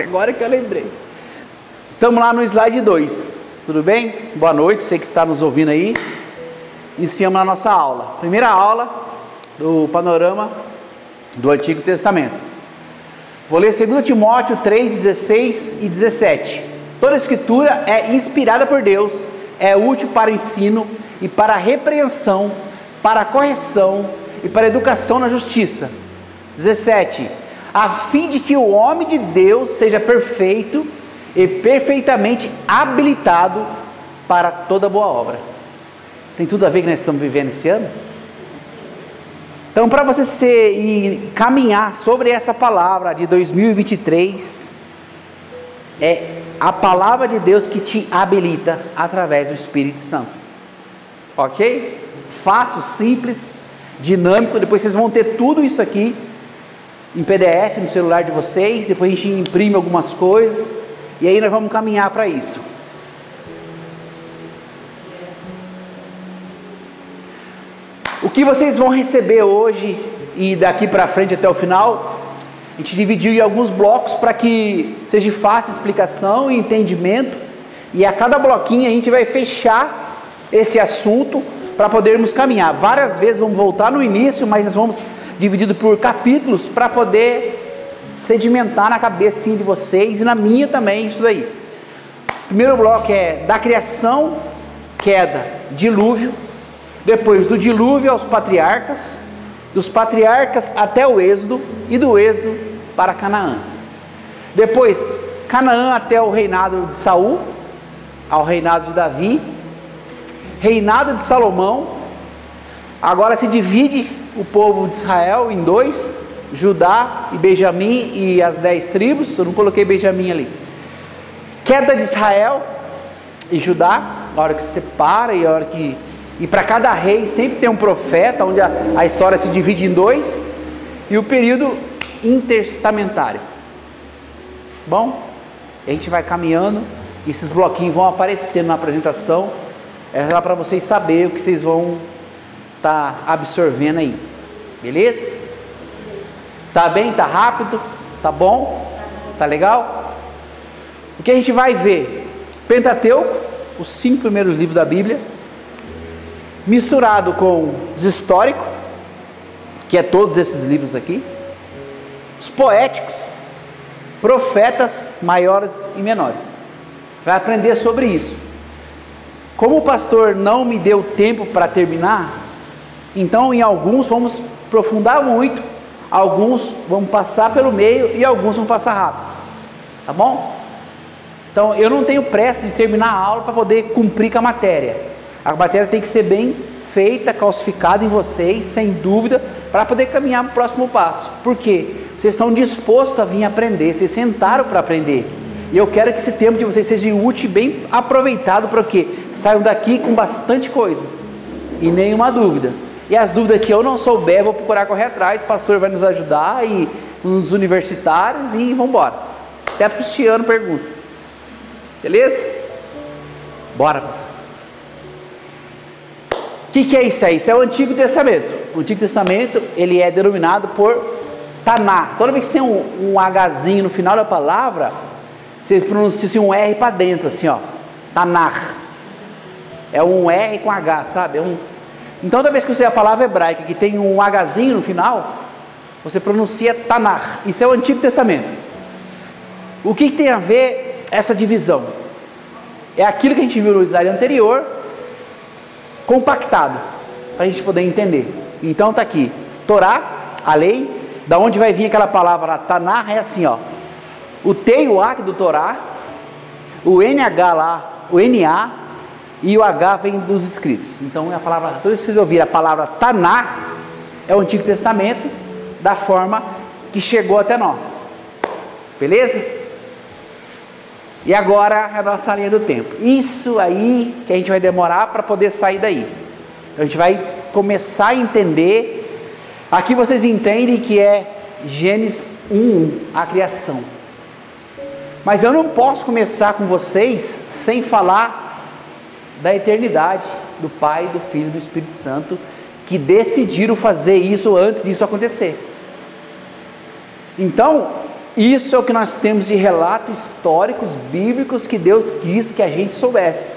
Agora que eu lembrei. Estamos lá no slide 2. Tudo bem? Boa noite, você que está nos ouvindo aí. Iniciamos a nossa aula. Primeira aula do panorama do Antigo Testamento. Vou ler 2 Timóteo 3, 16 e 17. Toda a escritura é inspirada por Deus, é útil para o ensino e para a repreensão, para a correção e para a educação na justiça. 17. A fim de que o homem de Deus seja perfeito e perfeitamente habilitado para toda boa obra. Tem tudo a ver que nós estamos vivendo esse ano? Então, para você ser, e caminhar sobre essa palavra de 2023, é a palavra de Deus que te habilita através do Espírito Santo. Ok? Fácil, simples, dinâmico. Depois vocês vão ter tudo isso aqui em PDF no celular de vocês. Depois a gente imprime algumas coisas. E aí nós vamos caminhar para isso. O que vocês vão receber hoje e daqui para frente até o final, a gente dividiu em alguns blocos para que seja fácil explicação e entendimento. E a cada bloquinho a gente vai fechar esse assunto para podermos caminhar. Várias vezes vamos voltar no início, mas nós vamos dividido por capítulos para poder sedimentar na cabeça de vocês e na minha também isso daí. Primeiro bloco é da criação, queda, dilúvio, depois do dilúvio aos patriarcas, dos patriarcas até o Êxodo e do Êxodo para Canaã. Depois Canaã até o reinado de Saul, ao reinado de Davi, reinado de Salomão. Agora se divide o povo de Israel em dois, Judá e Benjamim e as dez tribos. Eu não coloquei Benjamim ali. Queda de Israel e Judá, a hora que se separa e a hora que e para cada rei sempre tem um profeta, onde a, a história se divide em dois, e o período intertestamentário. Bom, a gente vai caminhando, e esses bloquinhos vão aparecendo na apresentação, é lá para vocês saberem o que vocês vão estar tá absorvendo aí. Beleza? Tá bem? Tá rápido? Tá bom? Tá legal? O que a gente vai ver? Pentateuco, os cinco primeiros livros da Bíblia, misturado com os históricos, que é todos esses livros aqui, os poéticos, profetas maiores e menores. Vai aprender sobre isso. Como o pastor não me deu tempo para terminar, então em alguns vamos aprofundar muito, alguns vamos passar pelo meio e alguns vão passar rápido. Tá bom? Então eu não tenho pressa de terminar a aula para poder cumprir com a matéria. A matéria tem que ser bem feita, calcificada em vocês, sem dúvida, para poder caminhar para o próximo passo. Por quê? Vocês estão dispostos a vir aprender, vocês sentaram para aprender. E eu quero que esse tempo de vocês seja útil e bem aproveitado para quê? Saiam daqui com bastante coisa e nenhuma dúvida. E as dúvidas que eu não souber, vou procurar correr atrás, o pastor vai nos ajudar e uns universitários e vamos embora. Até para o Cristiano pergunta. Beleza? Bora, pastor. O que, que, é isso aí? Isso é o Antigo Testamento. O Antigo Testamento ele é denominado por Taná. Toda vez que tem um, um Hzinho no final da palavra, você pronuncia assim, um R para dentro, assim, ó. Tanar. É um R com H, sabe? É um... Então, toda vez que você a palavra hebraica que tem um Hzinho no final, você pronuncia Tanar. Isso é o Antigo Testamento. O que, que tem a ver essa divisão? É aquilo que a gente viu no slide anterior, compactado, para a gente poder entender. Então tá aqui, Torá, a lei, da onde vai vir aquela palavra Tanar, é assim, ó. O T e o A do Torá, o NH lá, o NA e o H vem dos escritos. Então a palavra, todos vocês ouviram a palavra Tanar, é o Antigo Testamento, da forma que chegou até nós. Beleza? E agora é a nossa linha do tempo. Isso aí que a gente vai demorar para poder sair daí. A gente vai começar a entender. Aqui vocês entendem que é Gênesis 1, a criação. Mas eu não posso começar com vocês sem falar da eternidade do Pai, do Filho e do Espírito Santo, que decidiram fazer isso antes disso acontecer. Então, Isso é o que nós temos de relatos históricos bíblicos que Deus quis que a gente soubesse.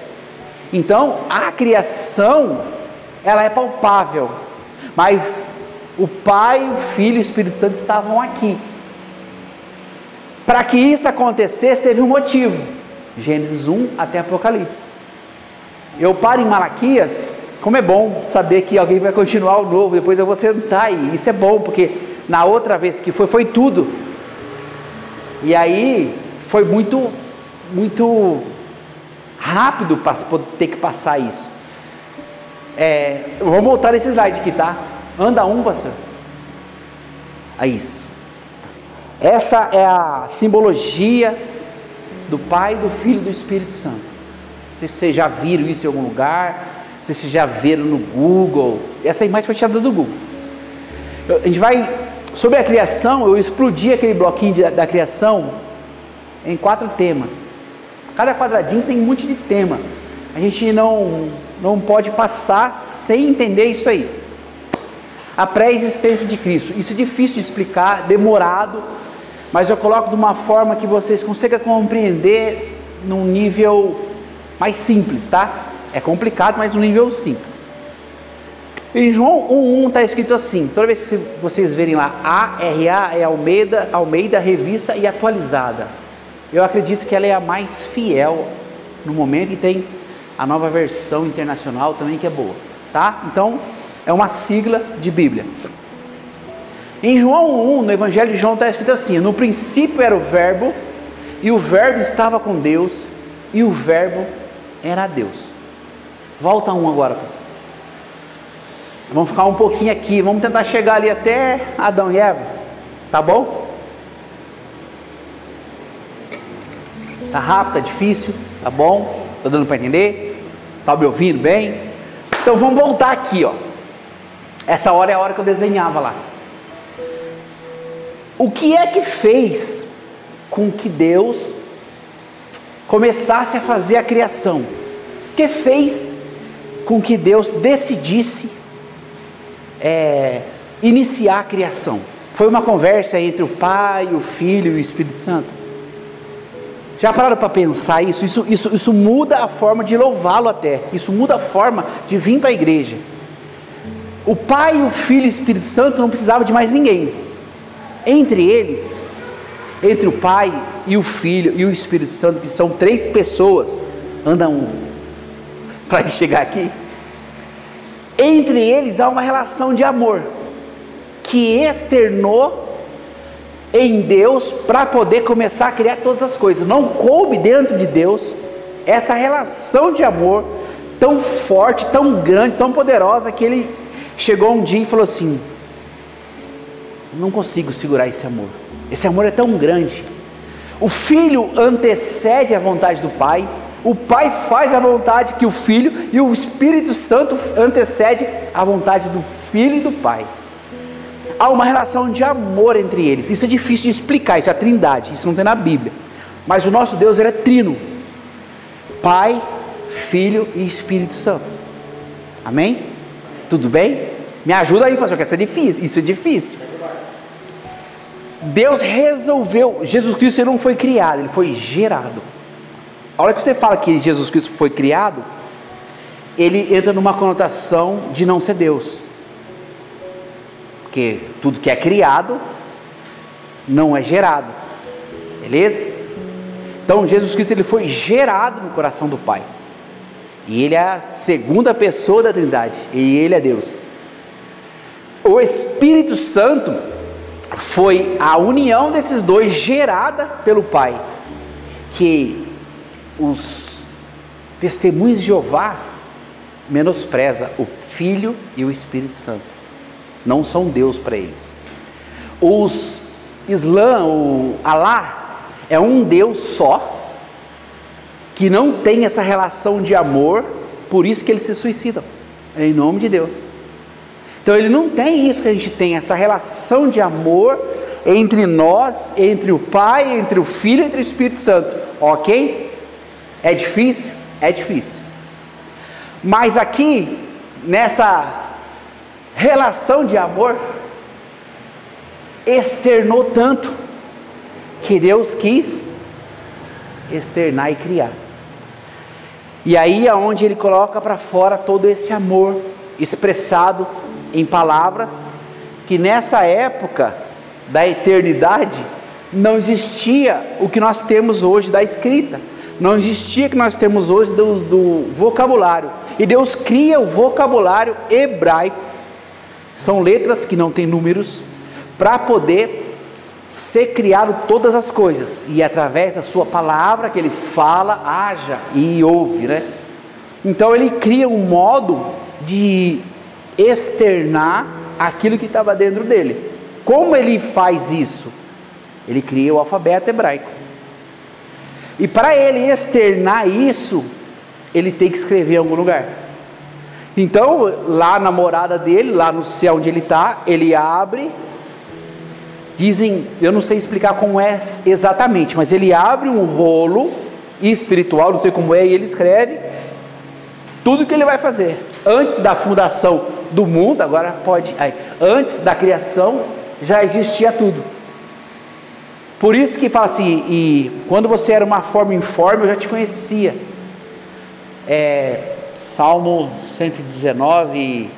Então, a criação, ela é palpável, mas o Pai, o Filho e o Espírito Santo estavam aqui. Para que isso acontecesse, teve um motivo. Gênesis 1 até Apocalipse. Eu paro em Malaquias, como é bom saber que alguém vai continuar o novo, depois eu vou sentar aí. Isso é bom, porque na outra vez que foi, foi tudo. E aí foi muito, muito rápido para ter que passar isso. É, vamos voltar nesse slide aqui, tá? Anda um, pastor. É isso. Essa é a simbologia do Pai, do Filho e do Espírito Santo. Se vocês já viram isso em algum lugar, se vocês já viram no Google. Essa imagem foi tirada do Google. A gente vai. Sobre a criação, eu explodi aquele bloquinho de, da criação em quatro temas. Cada quadradinho tem um monte de tema. A gente não, não pode passar sem entender isso aí. A pré-existência de Cristo. Isso é difícil de explicar, demorado, mas eu coloco de uma forma que vocês consigam compreender num nível mais simples, tá? É complicado, mas num nível simples. Em João 1,1 está escrito assim: toda vez que vocês verem lá, ARA é Almeida, Almeida Revista e Atualizada. Eu acredito que ela é a mais fiel no momento e tem a nova versão internacional também que é boa, tá? Então, é uma sigla de Bíblia. Em João 1, no Evangelho de João, está escrito assim: No princípio era o Verbo, e o Verbo estava com Deus, e o Verbo era Deus. Volta um agora. Vamos ficar um pouquinho aqui, vamos tentar chegar ali até Adão e Eva, tá bom? Tá rápido, tá difícil, tá bom? Tá dando para entender? Tá me ouvindo bem? Então vamos voltar aqui, ó. Essa hora é a hora que eu desenhava lá. O que é que fez com que Deus começasse a fazer a criação? Que fez com que Deus decidisse é, iniciar a criação? Foi uma conversa entre o Pai, o Filho e o Espírito Santo? Já pararam para pensar isso? Isso, isso? isso muda a forma de louvá-lo até. Isso muda a forma de vir para a igreja. O Pai, o Filho e o Espírito Santo não precisavam de mais ninguém. Entre eles, entre o Pai e o Filho e o Espírito Santo, que são três pessoas, anda um. Para chegar aqui. Entre eles há uma relação de amor que externou em Deus para poder começar a criar todas as coisas. Não coube dentro de Deus essa relação de amor tão forte, tão grande, tão poderosa que ele chegou um dia e falou assim: Não consigo segurar esse amor. Esse amor é tão grande. O filho antecede a vontade do pai, o pai faz a vontade que o filho e o Espírito Santo antecede a vontade do filho e do pai há uma relação de amor entre eles. Isso é difícil de explicar, isso é a trindade, isso não tem na Bíblia. Mas o nosso Deus ele é trino: Pai, Filho e Espírito Santo. Amém? Tudo bem? Me ajuda aí, pastor, que isso é difícil. Isso é difícil. Deus resolveu. Jesus Cristo não foi criado, ele foi gerado. A hora que você fala que Jesus Cristo foi criado, ele entra numa conotação de não ser Deus. Porque tudo que é criado não é gerado. Beleza? Então Jesus Cristo ele foi gerado no coração do Pai. E ele é a segunda pessoa da Trindade, e ele é Deus. O Espírito Santo foi a união desses dois gerada pelo Pai, que os testemunhos de Jeová menospreza o Filho e o Espírito Santo não são Deus para eles. Os Islã, o Alá, é um Deus só, que não tem essa relação de amor, por isso que eles se suicidam, em nome de Deus. Então ele não tem isso que a gente tem, essa relação de amor entre nós, entre o Pai, entre o Filho, entre o Espírito Santo, ok? É difícil? É difícil. Mas aqui, nessa relação de amor externou tanto que Deus quis externar e criar. E aí é onde ele coloca para fora todo esse amor expressado em palavras que nessa época da eternidade não existia o que nós temos hoje da escrita, não existia o que nós temos hoje do, do vocabulário. E Deus cria o vocabulário hebraico, são letras que não têm números, para poder ser criado todas as coisas, e através da sua palavra que ele fala, haja e ouve, né? Então ele cria um modo de externar aquilo que estava dentro dele. Como ele faz isso? Ele cria o alfabeto hebraico. E para ele externar isso, ele tem que escrever em algum lugar. Então, lá na morada dele, lá no céu onde ele está, ele abre. Dizem, eu não sei explicar como é exatamente, mas ele abre um rolo espiritual, não sei como é, e ele escreve tudo que ele vai fazer. Antes da fundação do mundo, agora pode. Aí, antes da criação, já existia tudo. Por isso que fala assim, e quando você era uma forma informe, eu já te conhecia. É, Salmo 119,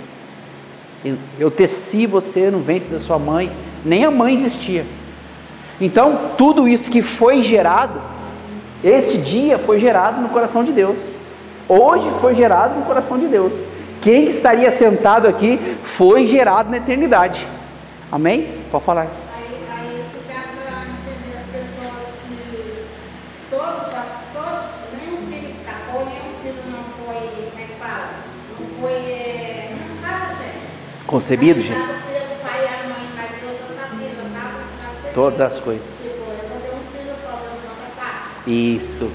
eu teci você no ventre da sua mãe, nem a mãe existia. Então, tudo isso que foi gerado, esse dia foi gerado no coração de Deus. Hoje foi gerado no coração de Deus. Quem estaria sentado aqui foi gerado na eternidade. Amém? Pode falar. concebido, gente? Todas as coisas. Tipo, um Isso.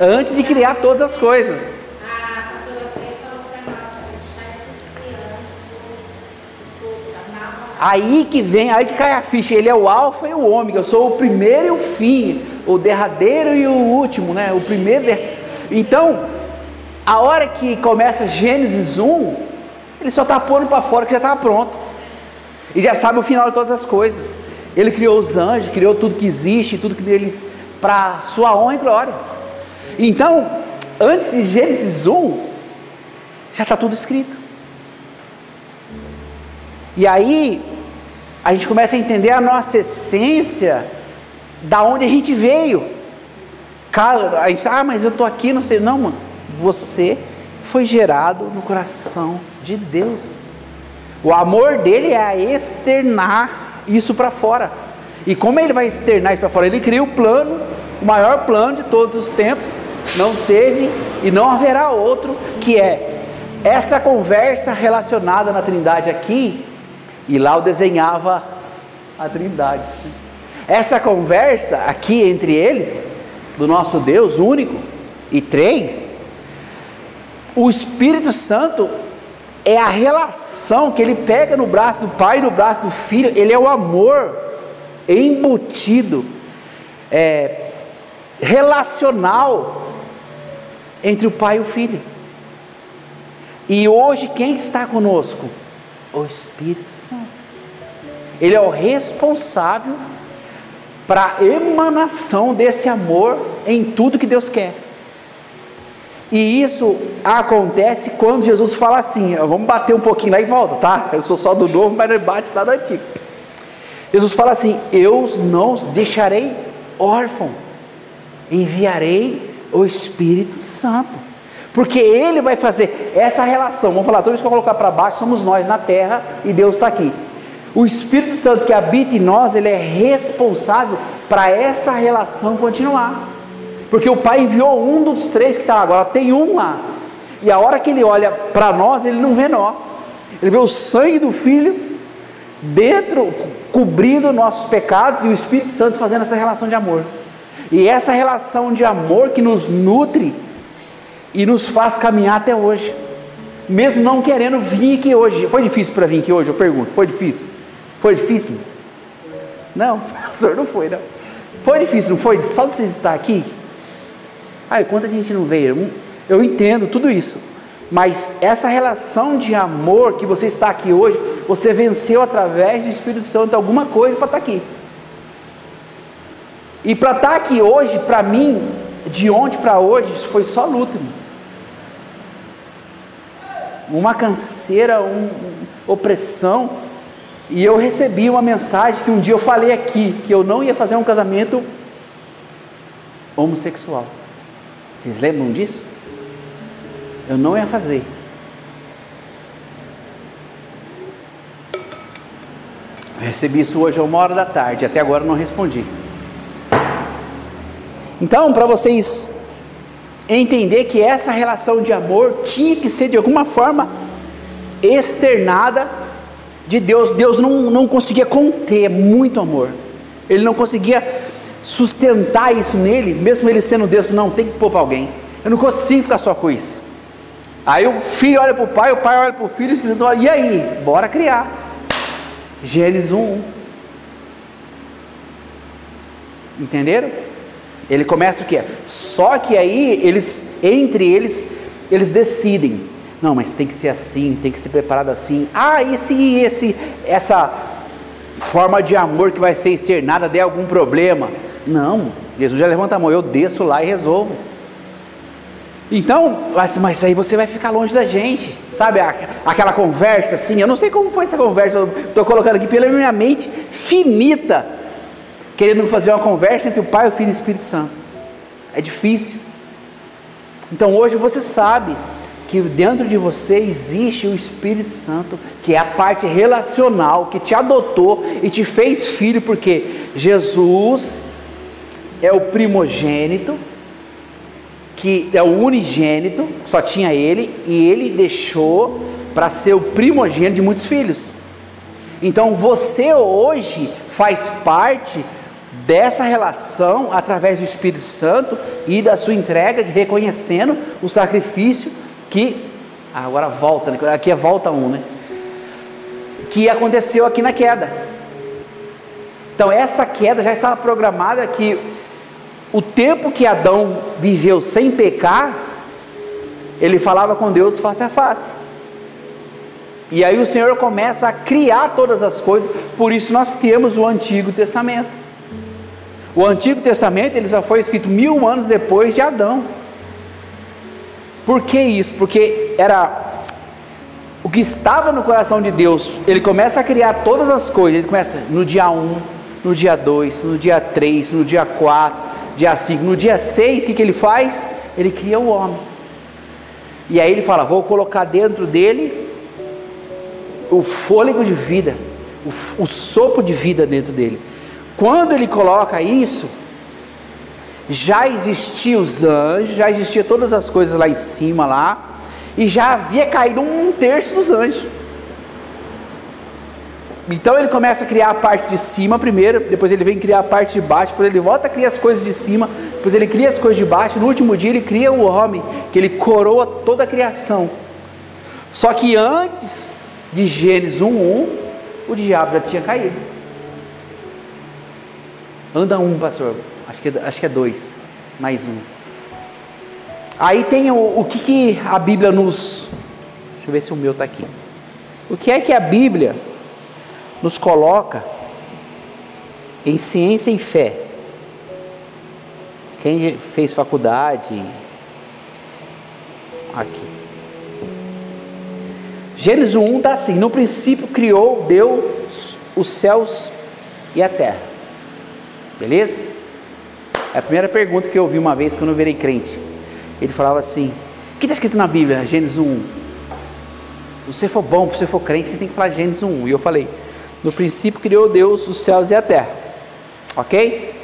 Antes de criar todas as coisas. A pastora Pérez falou para nós, a gente já existia antes já Aí que vem, aí que cai a ficha. Ele é o alfa e o ômega. Eu sou o primeiro e o fim, o derradeiro e o último, né? O primeiro. Então, a hora que começa Gênesis 1, ele só está pondo para fora que já está pronto. E já sabe o final de todas as coisas. Ele criou os anjos, criou tudo que existe, tudo que deles para sua honra e glória. Então, antes de Gênesis 1, já está tudo escrito. E aí, a gente começa a entender a nossa essência, da onde a gente veio. Cara, a gente, ah, mas eu estou aqui, não sei. Não, mano você foi gerado no coração de Deus. O amor dele é a externar isso para fora. E como ele vai externar isso para fora? Ele cria o plano, o maior plano de todos os tempos. Não teve e não haverá outro, que é essa conversa relacionada na Trindade aqui, e lá eu desenhava a Trindade. Essa conversa aqui entre eles, do nosso Deus único e três, o Espírito Santo é a relação que ele pega no braço do pai no braço do filho, ele é o amor embutido, é, relacional entre o pai e o filho. E hoje quem está conosco? O Espírito. Ele é o responsável para a emanação desse amor em tudo que Deus quer. E isso acontece quando Jesus fala assim: vamos bater um pouquinho lá e volta, tá? Eu sou só do novo, mas não bate lá do antigo. Jesus fala assim: Eu não os deixarei órfão, enviarei o Espírito Santo. Porque ele vai fazer essa relação. Vamos falar, vez que eu colocar para baixo, somos nós na terra e Deus está aqui. O Espírito Santo que habita em nós, ele é responsável para essa relação continuar. Porque o pai enviou um dos três que está agora, tem um lá. E a hora que ele olha para nós, ele não vê nós. Ele vê o sangue do filho dentro, cobrindo nossos pecados e o Espírito Santo fazendo essa relação de amor. E essa relação de amor que nos nutre e nos faz caminhar até hoje. Mesmo não querendo vir aqui hoje. Foi difícil para vir aqui hoje? Eu pergunto. Foi difícil? Foi difícil? Não, pastor, não foi, não. Foi difícil, não foi? Só de vocês estar aqui, ah, quanta gente não veio? Eu entendo tudo isso. Mas essa relação de amor que você está aqui hoje você venceu através do Espírito Santo alguma coisa para estar tá aqui. E para estar tá aqui hoje, para mim, de ontem para hoje, foi só luta. Uma canseira, uma um, opressão. E eu recebi uma mensagem que um dia eu falei aqui, que eu não ia fazer um casamento homossexual. Vocês lembram disso? Eu não ia fazer. Eu recebi isso hoje a uma hora da tarde, até agora não respondi. Então, para vocês entender que essa relação de amor tinha que ser de alguma forma externada de Deus. Deus não, não conseguia conter muito amor. Ele não conseguia sustentar isso nele, mesmo ele sendo Deus, não, tem que pôr para alguém. Eu não consigo ficar só com isso. Aí o filho olha para o pai, o pai olha para o filho, e aí? Bora criar. Gênesis 1. Entenderam? Ele começa o que? Só que aí eles, entre eles, eles decidem. Não, mas tem que ser assim, tem que ser preparado assim. Ah, e se esse, essa forma de amor que vai ser externada der algum problema? Não, Jesus já levanta a mão, eu desço lá e resolvo. Então, mas aí você vai ficar longe da gente, sabe? Aquela conversa assim, eu não sei como foi essa conversa, estou colocando aqui pela minha mente finita querendo fazer uma conversa entre o Pai, o Filho e o Espírito Santo. É difícil. Então hoje você sabe que dentro de você existe o Espírito Santo, que é a parte relacional, que te adotou e te fez filho, porque Jesus é o primogênito, que é o unigênito, só tinha ele, e ele deixou para ser o primogênito de muitos filhos. Então você hoje faz parte dessa relação através do Espírito Santo e da sua entrega, reconhecendo o sacrifício que ah, agora volta, né? aqui é volta um, né? Que aconteceu aqui na queda. Então essa queda já estava programada que o tempo que Adão viveu sem pecar, ele falava com Deus face a face. E aí o Senhor começa a criar todas as coisas, por isso nós temos o Antigo Testamento. O Antigo Testamento ele só foi escrito mil anos depois de Adão. Por que isso? Porque era o que estava no coração de Deus. Ele começa a criar todas as coisas. Ele começa no dia 1, no dia 2, no dia 3, no dia 4, dia 5. No dia 6, o que, que ele faz? Ele cria o homem. E aí ele fala: Vou colocar dentro dele o fôlego de vida, o, o sopro de vida dentro dele. Quando ele coloca isso, já existiam os anjos, já existia todas as coisas lá em cima lá, e já havia caído um terço dos anjos. Então ele começa a criar a parte de cima primeiro, depois ele vem criar a parte de baixo, depois ele volta a criar as coisas de cima, depois ele cria as coisas de baixo, no último dia ele cria o homem, que ele coroa toda a criação. Só que antes de Gênesis 1:1, o diabo já tinha caído. Anda um, pastor. Acho que, acho que é dois. Mais um. Aí tem o, o que, que a Bíblia nos. Deixa eu ver se o meu está aqui. O que é que a Bíblia nos coloca em ciência e fé? Quem fez faculdade? Aqui. Gênesis 1 está assim: No princípio criou Deus os céus e a terra. Beleza? É a primeira pergunta que eu ouvi uma vez quando eu virei crente. Ele falava assim: O que está escrito na Bíblia, Gênesis 1? Se você for bom, se você for crente, você tem que falar Gênesis 1. E eu falei: No princípio criou Deus os céus e a terra. Ok?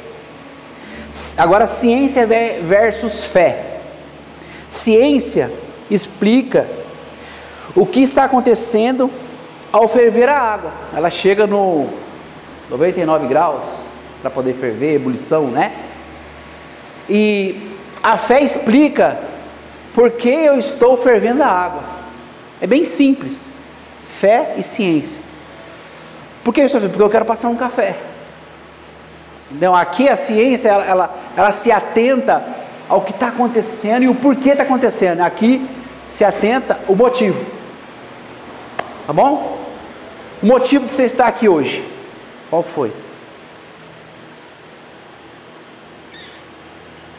Agora, ciência versus fé. Ciência explica o que está acontecendo ao ferver a água. Ela chega no 99 graus, para poder ferver, ebulição, né? E a fé explica por que eu estou fervendo a água. É bem simples. Fé e ciência. Por que eu estou Porque eu quero passar um café. Então aqui a ciência ela, ela, ela se atenta ao que está acontecendo e o porquê está acontecendo. Aqui se atenta o motivo. Tá bom? O motivo de você estar aqui hoje, qual foi?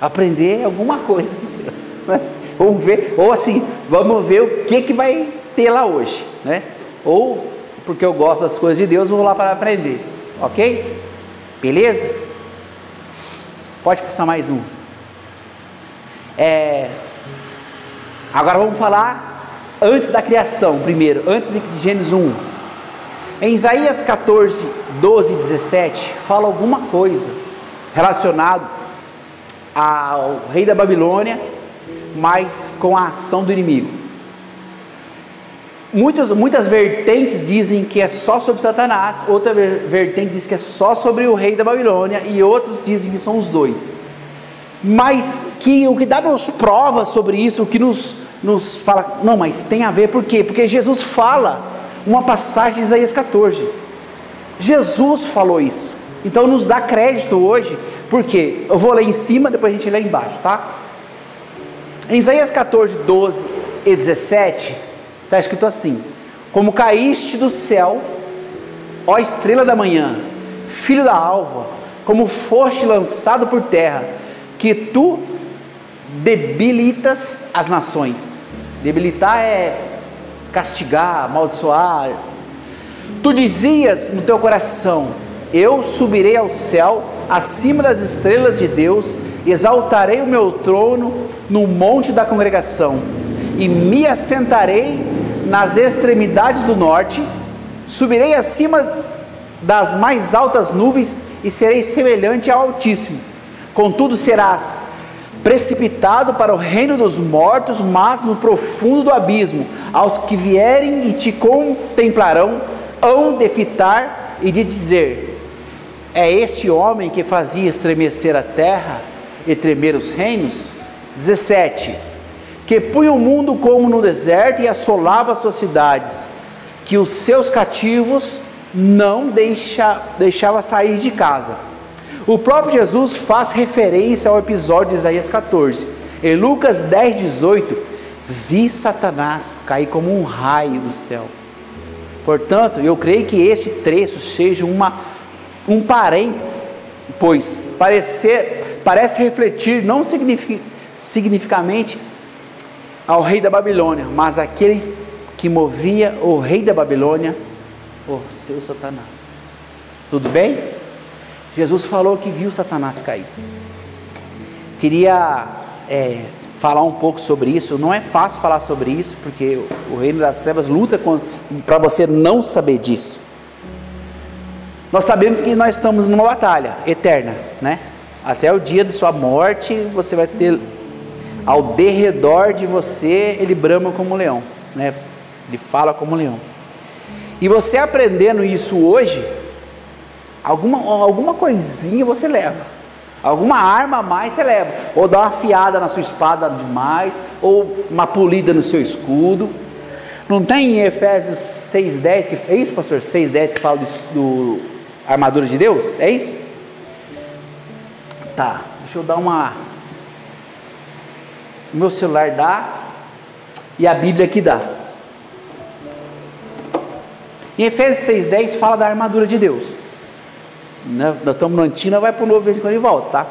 Aprender alguma coisa de Deus. Né? Vamos ver, ou assim, vamos ver o que, que vai ter lá hoje, né? Ou porque eu gosto das coisas de Deus, vou lá para aprender, ok? Beleza? Pode passar mais um. É, agora vamos falar antes da criação, primeiro, antes de Gênesis 1. Em Isaías 14, 12 e 17, fala alguma coisa relacionado ao rei da Babilônia, mas com a ação do inimigo. Muitas, muitas vertentes dizem que é só sobre Satanás, outra vertente diz que é só sobre o rei da Babilônia, e outros dizem que são os dois. Mas que o que dá-nos prova sobre isso, o que nos, nos fala, não, mas tem a ver, por quê? Porque Jesus fala uma passagem de Isaías 14. Jesus falou isso. Então nos dá crédito hoje, porque eu vou ler em cima, depois a gente lê embaixo, tá? Em Isaías 14, 12 e 17, está escrito assim: Como caíste do céu, ó estrela da manhã, filho da alva, como foste lançado por terra, que tu debilitas as nações. Debilitar é castigar, amaldiçoar. Tu dizias no teu coração: Eu subirei ao céu, acima das estrelas de Deus, exaltarei o meu trono no monte da congregação, e me assentarei nas extremidades do norte, subirei acima das mais altas nuvens e serei semelhante ao Altíssimo. Contudo, serás precipitado para o reino dos mortos, mas no profundo do abismo. Aos que vierem e te contemplarão, hão de fitar e de dizer: É este homem que fazia estremecer a terra e tremer os reinos? 17. Que punha o mundo como no deserto e assolava as suas cidades, que os seus cativos não deixa, deixava sair de casa. O próprio Jesus faz referência ao episódio de Isaías 14. Em Lucas 10, 18, vi Satanás cair como um raio do céu. Portanto, eu creio que este trecho seja uma, um parênteses, pois parecer, parece refletir não significa significamente ao rei da Babilônia, mas aquele que movia o rei da Babilônia, o seu Satanás. Tudo bem? Jesus falou que viu Satanás cair. Queria é, falar um pouco sobre isso. Não é fácil falar sobre isso, porque o reino das trevas luta para você não saber disso. Nós sabemos que nós estamos numa batalha eterna, né? Até o dia de sua morte, você vai ter ao derredor de você, ele brama como um leão, né? Ele fala como um leão. E você aprendendo isso hoje, alguma, alguma coisinha você leva. Alguma arma a mais você leva. Ou dá uma fiada na sua espada demais, ou uma polida no seu escudo. Não tem em Efésios 6,10 que é isso, pastor? 6,10 que fala do, do armadura de Deus? É isso? Tá, deixa eu dar uma o meu celular dá e a Bíblia que dá. Em Efésios 6,10 fala da armadura de Deus. Nós estamos no Antigo, vai para o Novo, vez em quando e volta, tá?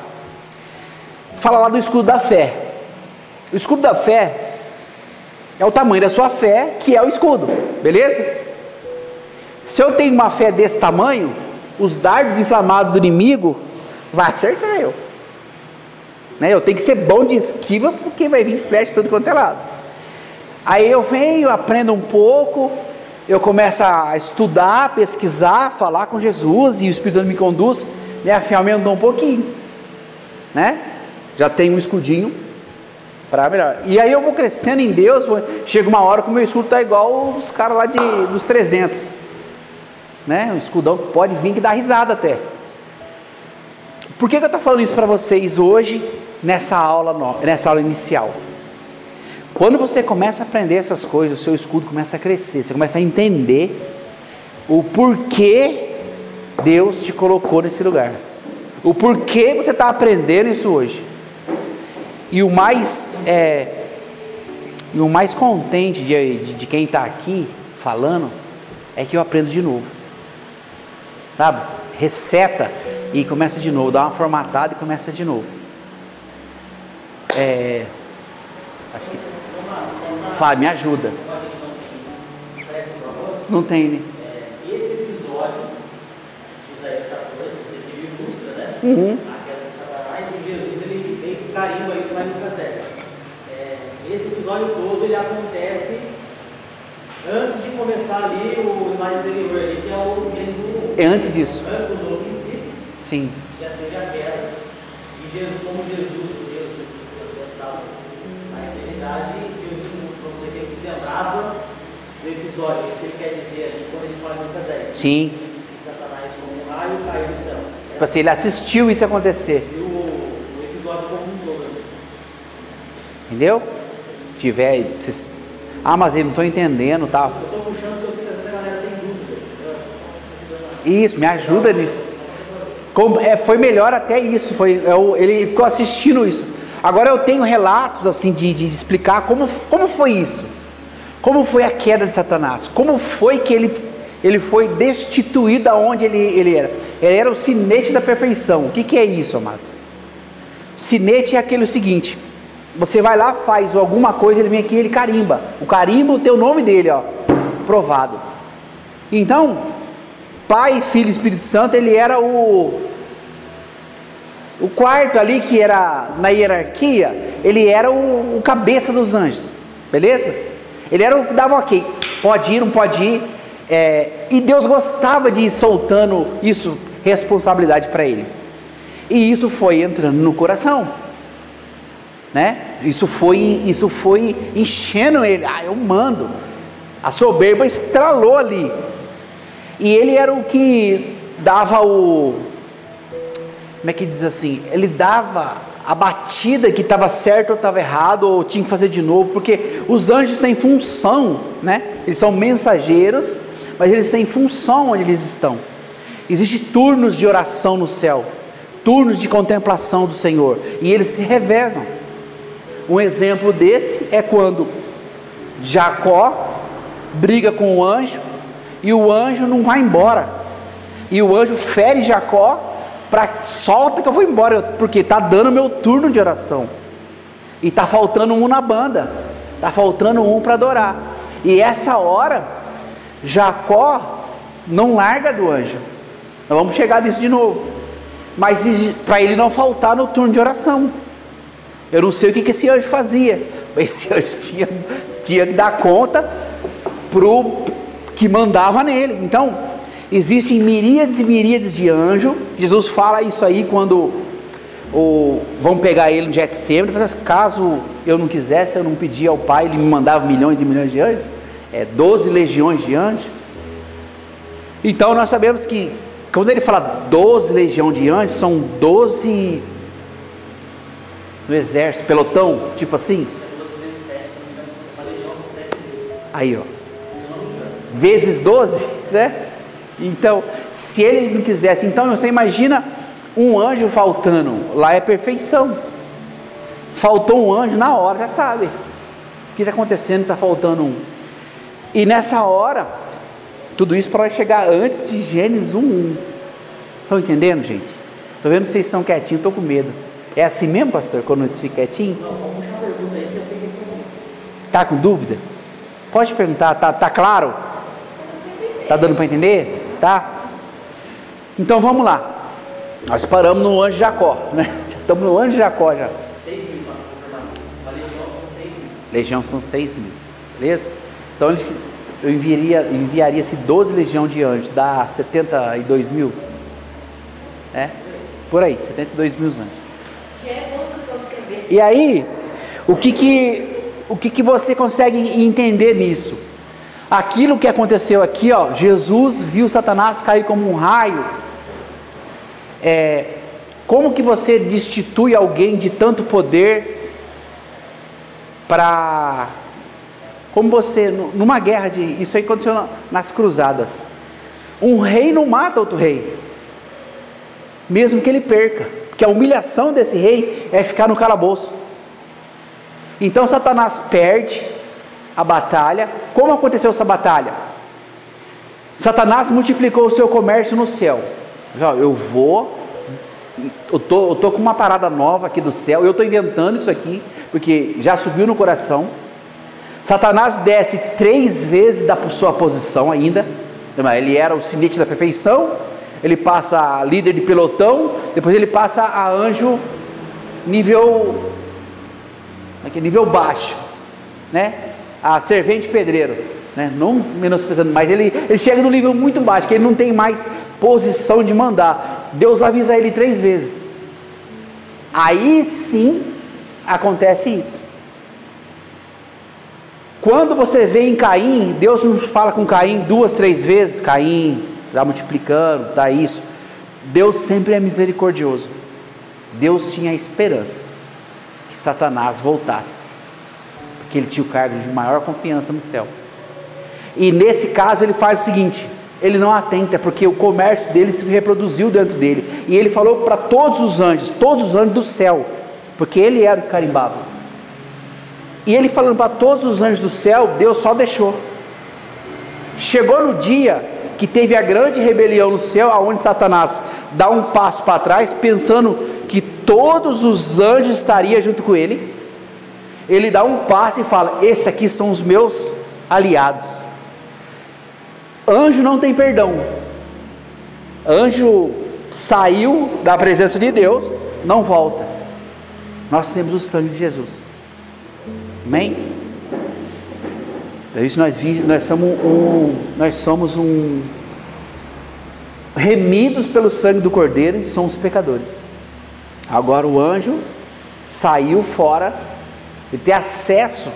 Fala lá do escudo da fé. O escudo da fé é o tamanho da sua fé, que é o escudo, beleza? Se eu tenho uma fé desse tamanho, os dardos inflamados do inimigo vai acertar eu. Né? Eu tenho que ser bom de esquiva porque vai vir flecha de todo quanto é lado. Aí eu venho, aprendo um pouco, eu começo a estudar, pesquisar, falar com Jesus e o Espírito Santo me conduz, minha fé aumentou um pouquinho, né? Já tenho um escudinho para melhor. E aí eu vou crescendo em Deus, chega uma hora que o meu escudo está igual os caras lá de, dos 300, né? Um escudão que pode vir que dá risada até. Por que, que eu estou falando isso para vocês hoje? nessa aula, nessa aula inicial. Quando você começa a aprender essas coisas, o seu escudo começa a crescer, você começa a entender o porquê Deus te colocou nesse lugar, o porquê você está aprendendo isso hoje. E o mais, é, e o mais contente de, de, de quem está aqui falando é que eu aprendo de novo. Sabe? Receta e começa de novo, dá uma formatada e começa de novo. É, acho que. Fábio, me ajuda. Não tem, né? Esse episódio de Isaías 14, ele ilustra, né? Uhum. A queda de Satanás e Jesus, ele meio que carimba isso lá em Lucas 10. É, esse episódio todo, ele acontece antes de começar ali o slide anterior ali, que é o Gênesis 1. É antes disso. Antes do novo princípio, Sim. já teve a queda. E Jesus, como Jesus, Deus, o Espírito Santo estava na eternidade, Jesus, vamos dizer que ele se lembrava do episódio, isso que ele quer dizer ali quando ele fala em Lucas 10. Sim. Que Satanás como um raio caiu do céu. Tipo assim, ele assistiu isso acontecer. E o, o episódio como um todo. Entendeu? Tiver. Vocês, ah, mas eu não estou entendendo, tá? Eu estou puxando porque eu sei que às vezes a galera tem dúvida. Isso, me ajuda nisso. Como- é, foi melhor até isso. Foi, o- ele ficou assistindo isso. Agora eu tenho relatos assim de, de explicar como, como foi isso. Como foi a queda de Satanás? Como foi que ele, ele foi destituído da onde ele, ele era? Ele era o sinete da perfeição. O que, que é isso, amados? Sinete é aquele seguinte: você vai lá, faz alguma coisa, ele vem aqui, ele carimba. O carimbo tem o nome dele, ó, provado. Então, Pai, Filho e Espírito Santo, ele era o o quarto ali que era na hierarquia, ele era o, o cabeça dos anjos, beleza? Ele era o que dava ok, pode ir, não pode ir, é, e Deus gostava de ir soltando isso, responsabilidade para ele. E isso foi entrando no coração, né? Isso foi, isso foi enchendo ele. Ah, eu mando. A soberba estralou ali. E ele era o que dava o. Como é que diz assim? Ele dava a batida que estava certo ou estava errado, ou tinha que fazer de novo, porque os anjos têm função, né? Eles são mensageiros, mas eles têm função onde eles estão. Existem turnos de oração no céu, turnos de contemplação do Senhor, e eles se revezam. Um exemplo desse é quando Jacó briga com o anjo e o anjo não vai embora. E o anjo fere Jacó para solta que eu vou embora, porque tá dando meu turno de oração. E tá faltando um na banda. Tá faltando um para adorar. E essa hora Jacó não larga do anjo. Nós vamos chegar nisso de novo. Mas para ele não faltar no turno de oração. Eu não sei o que, esse anjo fazia. Esse anjo tinha, tinha que dar conta pro que mandava nele. Então, existem miríades e miríades de anjos. Jesus fala isso aí quando vão pegar ele no Getsemane. Assim, caso eu não quisesse, eu não pedia ao Pai, ele me mandava milhões e milhões de anjos. É, 12 legiões de anjos. Então nós sabemos que quando ele fala 12 legiões de anjos, são 12 no exército, pelotão, tipo assim. 12 vezes 7, se não me engano, uma legião são 7 vezes. Aí, ó. Vezes 12, né? Então, se ele não quisesse, então você imagina um anjo faltando, lá é perfeição. Faltou um anjo na hora, já sabe. O que está acontecendo? Está faltando um. E nessa hora, tudo isso para chegar antes de Gênesis 1. Estão entendendo, gente? Estou vendo vocês estão quietinhos, estou com medo. É assim mesmo, pastor, quando você fica quietinho? Não, vamos puxar uma pergunta aí que eu sei que é Tá com dúvida? Pode perguntar, tá, tá claro? Tá dando para entender? Tá? Então vamos lá. Nós paramos no anjo Jacó, né? Já estamos no anjo Jacó já. 6 mil. Uma legião são 6 mil. Legião são 6 mil, beleza? Então ele- eu enviaria, enviaria-se 12 legião de anjos, dá 72 mil, né? Por aí, 72 mil anjos. E aí, o que que, o que que você consegue entender nisso? Aquilo que aconteceu aqui, ó, Jesus viu Satanás cair como um raio. É, como que você destitui alguém de tanto poder para como você nu- numa guerra de isso aí aconteceu na- nas cruzadas. Um rei não mata outro rei, mesmo que ele perca, porque a humilhação desse rei é ficar no calabouço. Então Satanás perde a batalha. Como aconteceu essa batalha? Satanás multiplicou o seu comércio no céu. Eu vou, eu tô, eu tô com uma parada nova aqui do céu, eu estou inventando isso aqui, porque já subiu no coração. Satanás desce três vezes da sua posição ainda. Ele era o sinete da perfeição, ele passa a líder de pelotão, depois ele passa a anjo nível aqui, nível baixo, né? A servente pedreiro, né? Não menosprezando, mas ele, ele chega no nível muito baixo, que ele não tem mais posição de mandar. Deus avisa ele três vezes. Aí sim acontece isso. Quando você vê em Caim, Deus não fala com Caim duas, três vezes, Caim, está multiplicando, está isso. Deus sempre é misericordioso. Deus tinha esperança que Satanás voltasse, porque ele tinha o cargo de maior confiança no céu. E nesse caso ele faz o seguinte: ele não atenta, porque o comércio dele se reproduziu dentro dele. E ele falou para todos os anjos, todos os anjos do céu, porque ele era o carimbado. E ele falando para todos os anjos do céu, Deus só deixou. Chegou no dia que teve a grande rebelião no céu, aonde Satanás dá um passo para trás, pensando que todos os anjos estariam junto com ele. Ele dá um passo e fala: Esses aqui são os meus aliados. Anjo não tem perdão. Anjo saiu da presença de Deus, não volta. Nós temos o sangue de Jesus. Amém? É isso nós, nós somos um, nós somos um remidos pelo sangue do Cordeiro e somos pecadores. Agora o anjo saiu fora, ele tem acesso,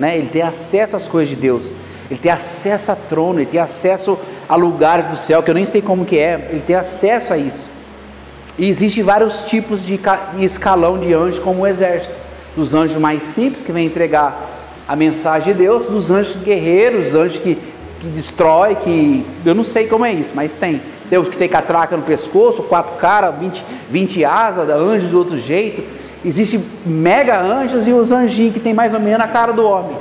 né? Ele tem acesso às coisas de Deus. Ele tem acesso a trono, ele tem acesso a lugares do céu que eu nem sei como que é. Ele tem acesso a isso. E existem vários tipos de escalão de anjos, como o exército. Dos anjos mais simples que vem entregar a mensagem de Deus dos anjos guerreiros, anjos que, que destrói, que eu não sei como é isso, mas tem. Deus que tem catraca no pescoço, quatro caras, 20, 20 asas, anjos do outro jeito. Existem mega anjos e os anjinhos que tem mais ou menos a cara do homem.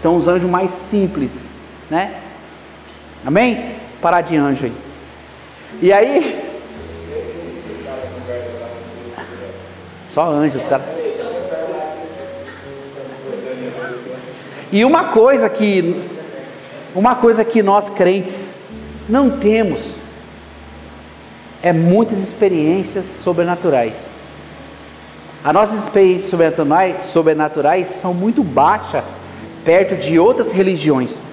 Então os anjos mais simples, né? Amém? Parar de anjo aí. E aí. Só anjos, caras. E uma coisa que uma coisa que nós crentes não temos é muitas experiências sobrenaturais. As nossas experiências sobrenaturais, são muito baixas perto de outras religiões.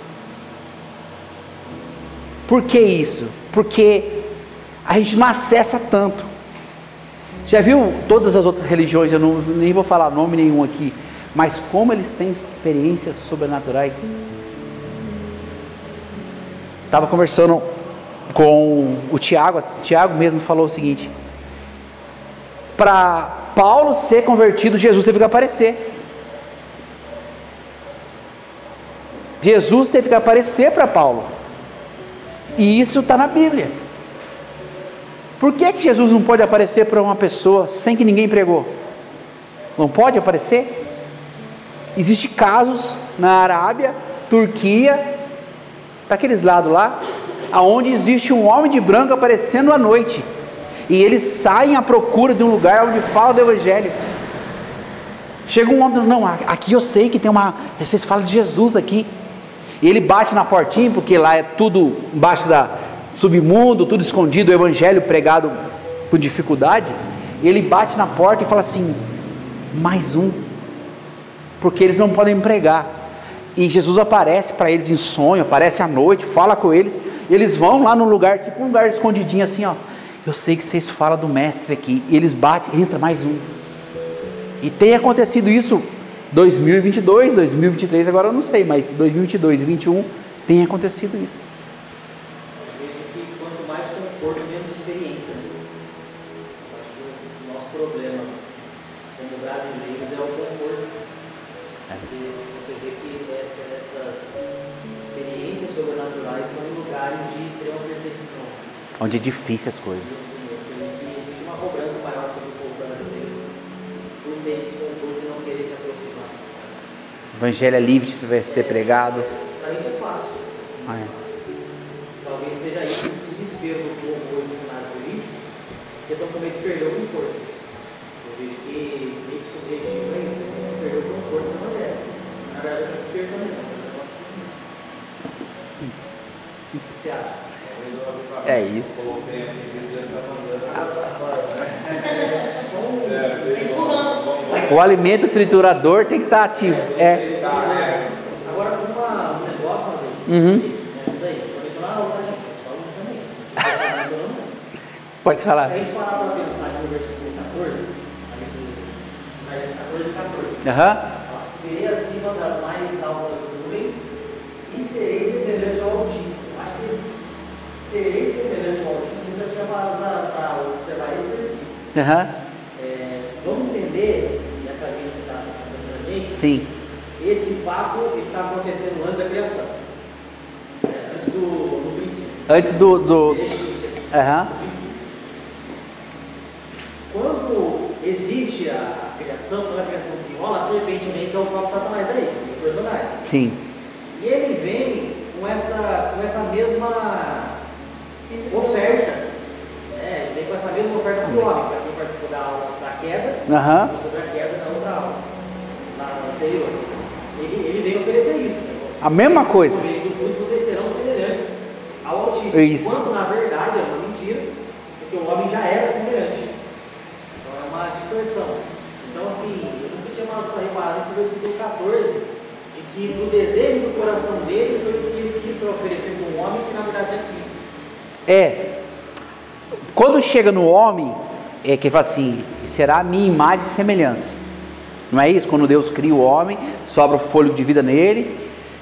Por que isso? Porque a gente não acessa tanto. Já viu todas as outras religiões? Eu não, nem vou falar nome nenhum aqui mas como eles têm experiências sobrenaturais. Estava conversando com o Tiago, o Tiago mesmo falou o seguinte: para Paulo ser convertido, Jesus teve que aparecer. Jesus teve que aparecer para Paulo. E isso está na Bíblia. Por que, que Jesus não pode aparecer para uma pessoa sem que ninguém pregou? Não pode aparecer? Existem casos na Arábia, Turquia, daqueles lados lá, aonde existe um homem de branco aparecendo à noite. E eles saem à procura de um lugar onde fala do Evangelho. Chega um homem, não, aqui eu sei que tem uma. Vocês falam de Jesus aqui. E ele bate na portinha, porque lá é tudo embaixo da submundo, tudo escondido, o evangelho pregado com dificuldade. Ele bate na porta e fala assim: mais um porque eles não podem pregar. E Jesus aparece para eles em sonho, aparece à noite, fala com eles, eles vão lá no lugar, tipo um lugar escondidinho assim, ó. Eu sei que vocês falam do mestre aqui, e eles batem, entra mais um. E tem acontecido isso 2022, 2023, agora eu não sei, mas 2022 e 2021 tem acontecido isso. Onde é difícil as coisas. Existe uma cobrança maior sobre o povo brasileiro por ter esse conforto e não querer se aproximar. O evangelho é livre de ser pregado. Para mim é fácil. Ah, é. desespero do povo hoje no cenário político, porque estão com medo de perder o conforto. Eu vejo que meio que subjetivo é isso, é perder o conforto da mulher. Na verdade, eu não perco também, não. O que você acha? É isso. O alimento triturador tem que estar ativo. É. Agora, um negócio, aí, Uhum. um não. Pode Se falar. a gente parar para pensar no versículo 14, ali do Isaías 14, 14. Aham. Subirei acima das mais altas nuvens e serei semelhante ao Altíssimo. Acho que esse serei semelhante ao Altíssimo nunca tinha parado para observar esse versículo. Aham. É, vamos entender, nessa linha que você está fazendo para gente, Sim. esse papo está acontecendo antes da criação. É, antes do, do princípio. Antes do. do... Princípio. Quando existe a criação, quando a criação desenrola, a serpente vem, que é o próprio Satanás daí, o personagem. Sim. E ele vem com essa, com essa mesma oferta. Ele vem com essa mesma oferta para o homem, para quem participou da aula da queda, Aham. sobre a queda na outra aula, na anterior. Ele, ele veio oferecer isso. né? A mesma coisa. do fruto, vocês serão semelhantes ao Altíssimo. Isso. Quando na verdade é uma mentira, porque o homem já era semelhante. Então é uma distorção. Então, assim, eu nunca tinha parado para reparar nesse versículo 14, de que no desejo do coração dele foi o que ele quis para oferecer para um homem que na verdade é aqui. É. Quando chega no homem, é que ele fala assim: será a minha imagem e semelhança. Não é isso? Quando Deus cria o homem, sobra o fôlego de vida nele,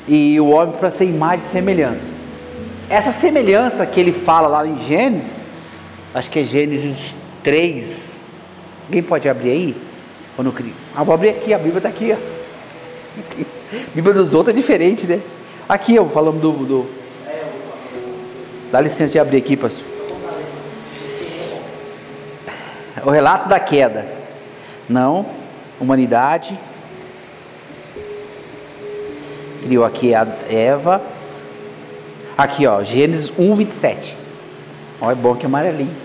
e o homem para ser imagem e semelhança. Essa semelhança que ele fala lá em Gênesis, acho que é Gênesis 3. Alguém pode abrir aí? Quando cria. Ah, vou abrir aqui, a Bíblia está aqui, ó. A Bíblia dos outros é diferente, né? Aqui, ó, falando do, do. Dá licença de abrir aqui, pastor. O relato da queda. Não, humanidade. Criou aqui a Eva. Aqui, ó, Gênesis 1, 27. Ó, é bom que é amarelinho.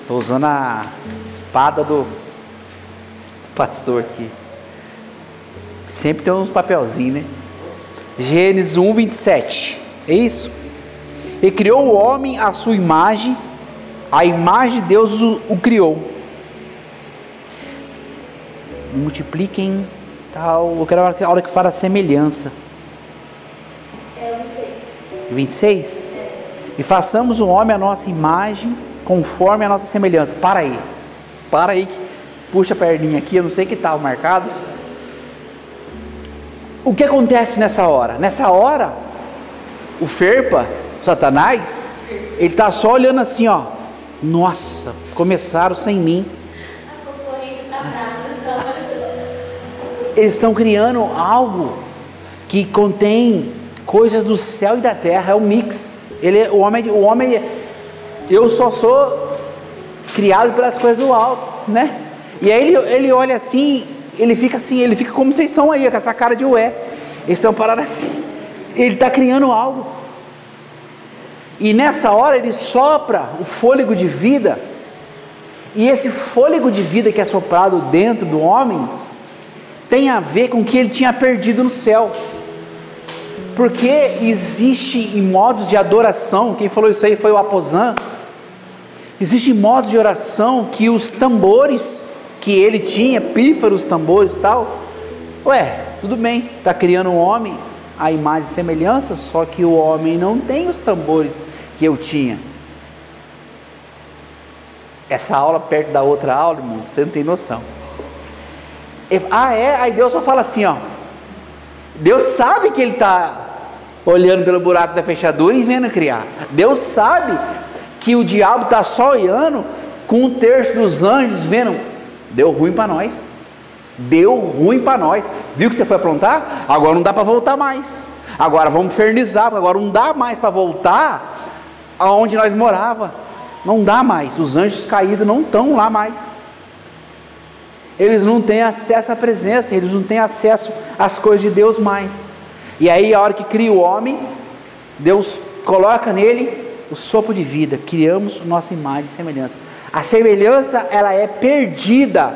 Estou usando a espada do pastor aqui. Sempre tem uns papelzinhos, né? Gênesis 1, 27. É isso? E criou o homem à sua imagem, a imagem de Deus o, o criou. Multipliquem tal. Eu quero a hora que- fala semelhança. É o 26. 26? E façamos o homem à nossa imagem, conforme a nossa semelhança. Para aí. Para aí. que- Puxa a perninha aqui, eu não sei que estava marcado. O que acontece nessa hora? Nessa hora, o Ferpa, Satanás, ele está só olhando assim, ó. Nossa, começaram sem mim. Eles estão criando algo que contém coisas do céu e da terra, é um mix. Ele, é- o homem, o homem, eu só sou criado pelas coisas do alto, né? E aí ele, ele olha assim, ele fica assim, ele fica como vocês estão aí, com essa cara de ué. Eles estão parados assim. Ele está criando algo. E nessa hora ele sopra o fôlego de vida. E esse fôlego de vida que é soprado dentro do homem tem a ver com o que ele tinha perdido no céu. Porque existe em modos de adoração, quem falou isso aí foi o Aposan. Existe modos de oração que os tambores que ele tinha, pífaros, tambores tal. Ué, tudo bem, está criando um homem a imagem e semelhança, só que o homem não tem os tambores que eu tinha. Essa aula perto da outra aula, irmão, você não tem noção. Ah, é? Aí Deus só fala assim, ó. Deus sabe que ele está olhando pelo buraco da fechadura e vendo criar. Deus sabe que o diabo está só olhando com um terço dos anjos vendo. Deu ruim para nós. Deu ruim para nós. Viu que você foi aprontar? Agora não dá para voltar mais. Agora vamos infernizar, porque agora não dá mais para voltar aonde nós morava. Não dá mais. Os anjos caídos não estão lá mais. Eles não têm acesso à presença, eles não têm acesso às coisas de Deus mais. E aí, a hora que cria o homem, Deus coloca nele o sopro de vida, criamos nossa imagem e semelhança. A semelhança, ela é perdida.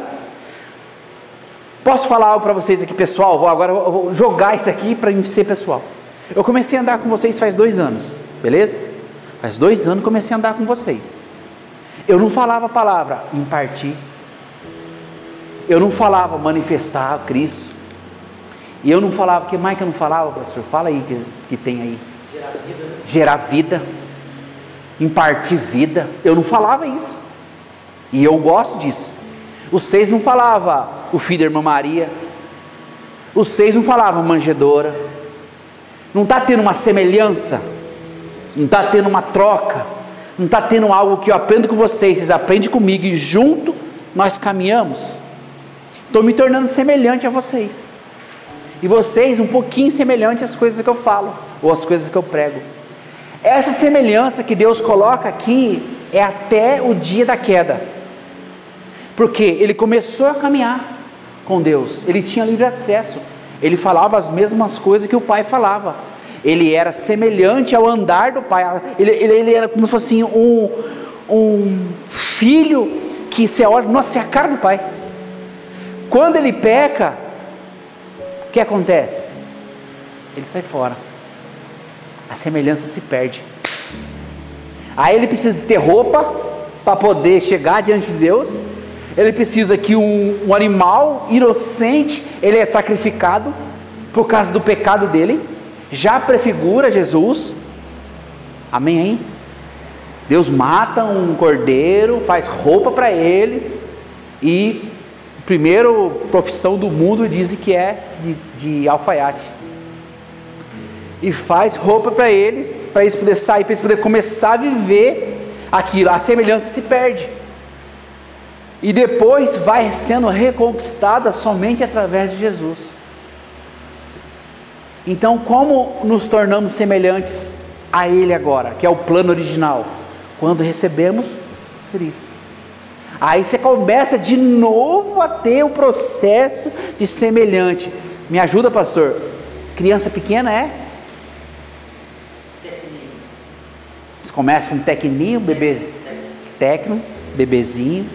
Posso falar algo para vocês aqui, pessoal? Vou agora vou jogar isso aqui para ser pessoal. Eu comecei a andar com vocês faz dois anos, beleza? Faz dois anos comecei a andar com vocês. Eu não falava a palavra impartir. Eu não falava manifestar Cristo. E eu não falava, que mais que eu não falava, pastor? Fala aí que, que tem aí. Gerar vida. Né? Gerar vida. Impartir vida. Eu não falava isso. E eu gosto disso. Os seis não falavam o filho da irmã Maria. Os seis não falavam manjedora. Não está tendo uma semelhança. Não está tendo uma troca. Não está tendo algo que eu aprendo com vocês, vocês aprendem comigo e junto nós caminhamos. Estou me tornando semelhante a vocês. E vocês um pouquinho semelhante às coisas que eu falo ou às coisas que eu prego. Essa semelhança que Deus coloca aqui é até o dia da queda. Porque ele começou a caminhar com Deus, ele tinha livre acesso, ele falava as mesmas coisas que o pai falava. Ele era semelhante ao andar do pai. Ele, ele, ele era como se fosse um, um filho que se olha, nossa, é a cara do pai. Quando ele peca, o que acontece? Ele sai fora. A semelhança se perde. Aí ele precisa ter roupa para poder chegar diante de Deus. Ele precisa que um, um animal inocente ele é sacrificado por causa do pecado dele. Já prefigura Jesus. Amém? Hein? Deus mata um cordeiro, faz roupa para eles e primeiro profissão do mundo dizem que é de, de alfaiate. E faz roupa para eles, para eles poderem sair, para eles poderem começar a viver aquilo. A semelhança se perde. E depois vai sendo reconquistada somente através de Jesus. Então, como nos tornamos semelhantes a Ele agora, que é o plano original? Quando recebemos Cristo. Aí você começa de novo a ter o processo de semelhante. Me ajuda, pastor? Criança pequena é? Você começa com um tecninho, bebê, tecno, bebezinho,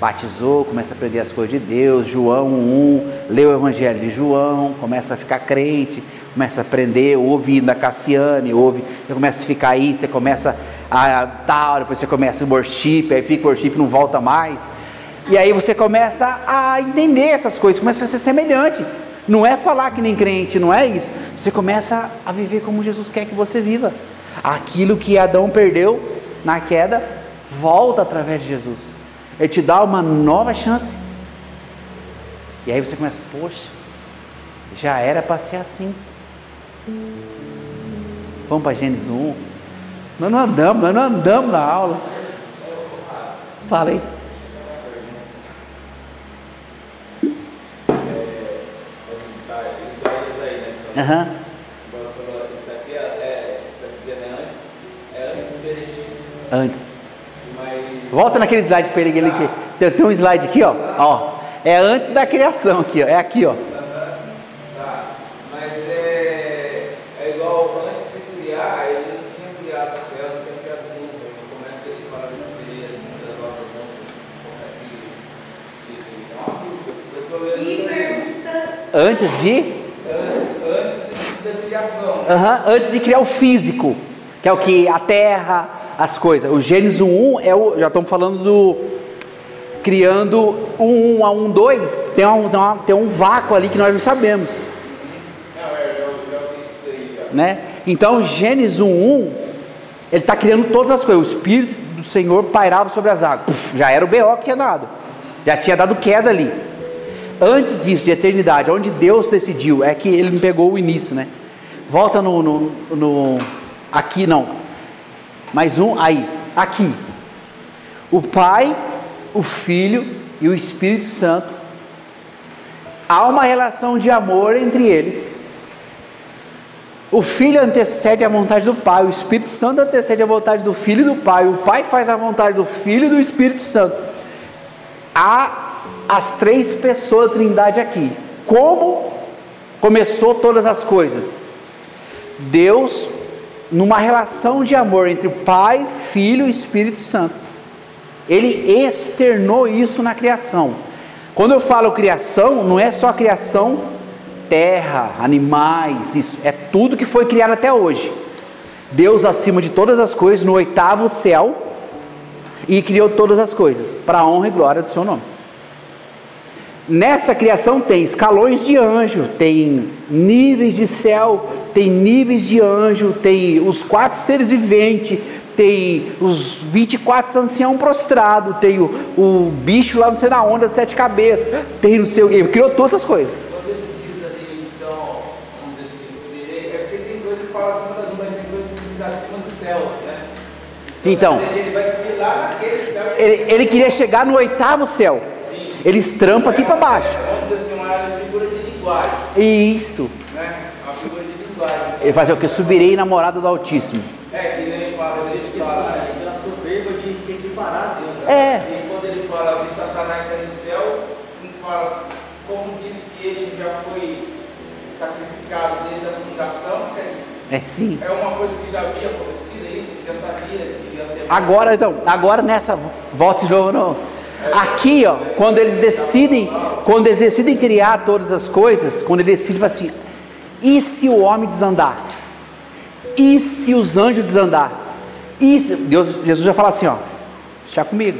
batizou, começa a aprender as coisas de Deus, João 1, lê o Evangelho de João, começa a ficar crente, começa a aprender, ouve da Cassiane, ouve, você começa a ficar aí, você começa a tal, depois você começa o worship, aí fica o worship não volta mais. E aí você começa a entender essas coisas, começa a ser semelhante. Não é falar que nem crente, não é isso. Você começa a viver como Jesus quer que você viva. Aquilo que Adão perdeu na queda, volta através de Jesus. Ele te dá uma nova chance. E aí você começa, poxa, já era para ser assim. Vamos para Gênesis 1. Nós não andamos, nós não andamos na aula. Falei. Aham. Isso aqui é, é antes, é antes do Bereshit. Antes. Volta naquele slide para ele aqui. Tem, tem um slide aqui, ó. ó. É antes da criação aqui, ó. É aqui, ó. Tá, mas é, é igual antes de criar, ele não tinha criado o céu, não tinha criado o mundo. E Como é que ele fala isso aí, assim, das obras do mundo? Como é que. que- É uma dúvida. Eu tô lendo Que isso aí. pergunta. Antes de. Antes, da criação. Aham, antes de criar o físico, que é o que? A terra, as coisas. O Gênesis 1 é o. Já estamos falando do. Criando um 1 a um 2, tem um, uma- tem um vácuo ali que nós não sabemos. Né? Então, Gênesis 1:1, ele está criando todas as coisas. O Espírito do Senhor pairava sobre as águas. Puf, já era o BO que tinha dado. Já tinha dado queda ali. Antes disso, de eternidade, onde Deus decidiu, é que ele me pegou o início, né? Volta no, no, no- aqui não. Mais um, aí, aqui. O Pai, o Filho e o Espírito Santo. Há uma relação de amor entre eles. O filho antecede a vontade do pai, o Espírito Santo antecede a vontade do filho e do pai, o pai faz a vontade do filho e do Espírito Santo. Há as três pessoas da Trindade aqui. Como começou todas as coisas? Deus numa relação de amor entre o Pai, Filho e Espírito Santo. Ele externou isso na criação. Quando eu falo criação, não é só a criação terra, animais, isso é tudo que foi criado até hoje. Deus acima de todas as coisas, no oitavo céu, e criou todas as coisas, para a honra e glória do seu nome. Nessa criação tem escalões de anjo, tem níveis de céu, tem níveis de anjo, tem os quatro seres viventes, tem os 24 anciãos prostrados, tem o, o bicho lá não sei da onda, sete cabeças, tem o seu. Ele criou todas as coisas. Então, ele, ele queria chegar no oitavo céu. Sim. Ele estrampa aqui para baixo. É, Vamos dizer assim, uma figura de linguagem, Isso. né? Uma figura de linguagem. Ele faz o que? Subirei namorada do Altíssimo. É, que nem fala, ele Porque, fala. assim, pela soberba de se equiparar a Deus. né? É. E quando ele fala de Satanás cair no céu, ele fala, como diz que ele já foi sacrificado desde a fundação, dizer, É sim. é uma coisa que já havia acontecido, é isso, que já sabia que ia ter. Agora, então, agora nessa volta de novo, não. Aqui, ó, quando eles decidem, quando eles decidem criar todas as coisas, quando eles decidem falar assim, e se o homem desandar? E se os anjos desandar? E se, Deus, Jesus já fala assim, ó, deixa comigo.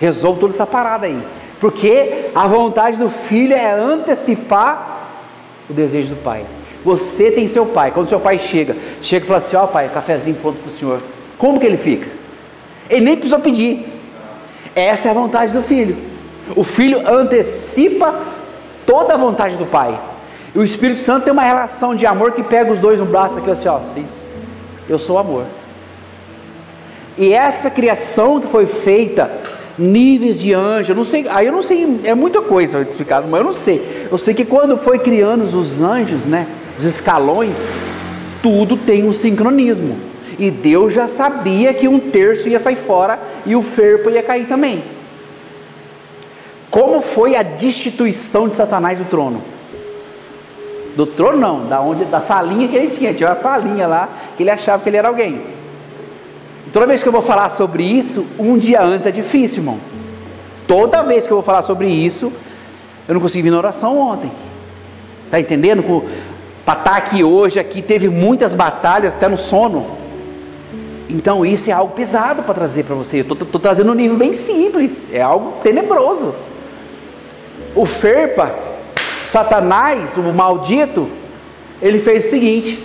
Resolve toda essa parada aí. Porque a vontade do filho é antecipar o desejo do pai. Você tem seu pai. Quando seu pai chega, chega e fala assim: Ó, pai, cafezinho pronto para o senhor. Como que ele fica? Ele nem precisou pedir. Essa é a vontade do filho. O filho antecipa toda a vontade do pai. E o Espírito Santo tem uma relação de amor que pega os dois no braço aqui, assim, ó, vocês, eu sou amor. E essa criação que foi feita, níveis de anjo, eu não sei, aí eu não sei, é muita coisa explicado, mas eu não sei. Eu sei que quando foi criando os anjos, né, os escalões, tudo tem um sincronismo. E Deus já sabia que um terço ia sair fora e o ferpo ia cair também. Como foi a destituição de Satanás do trono? Do trono não, da onde da salinha que ele tinha, tinha uma salinha lá que ele achava que ele era alguém. Toda vez que eu vou falar sobre isso, um dia antes é difícil, irmão. Toda vez que eu vou falar sobre isso, eu não consegui vir na oração ontem. Tá entendendo? Para estar aqui hoje, aqui teve muitas batalhas, até no sono. Então isso é algo pesado para trazer para você. Eu estou trazendo um nível bem simples, é algo tenebroso. O Ferpa, Satanás, o maldito, ele fez o seguinte: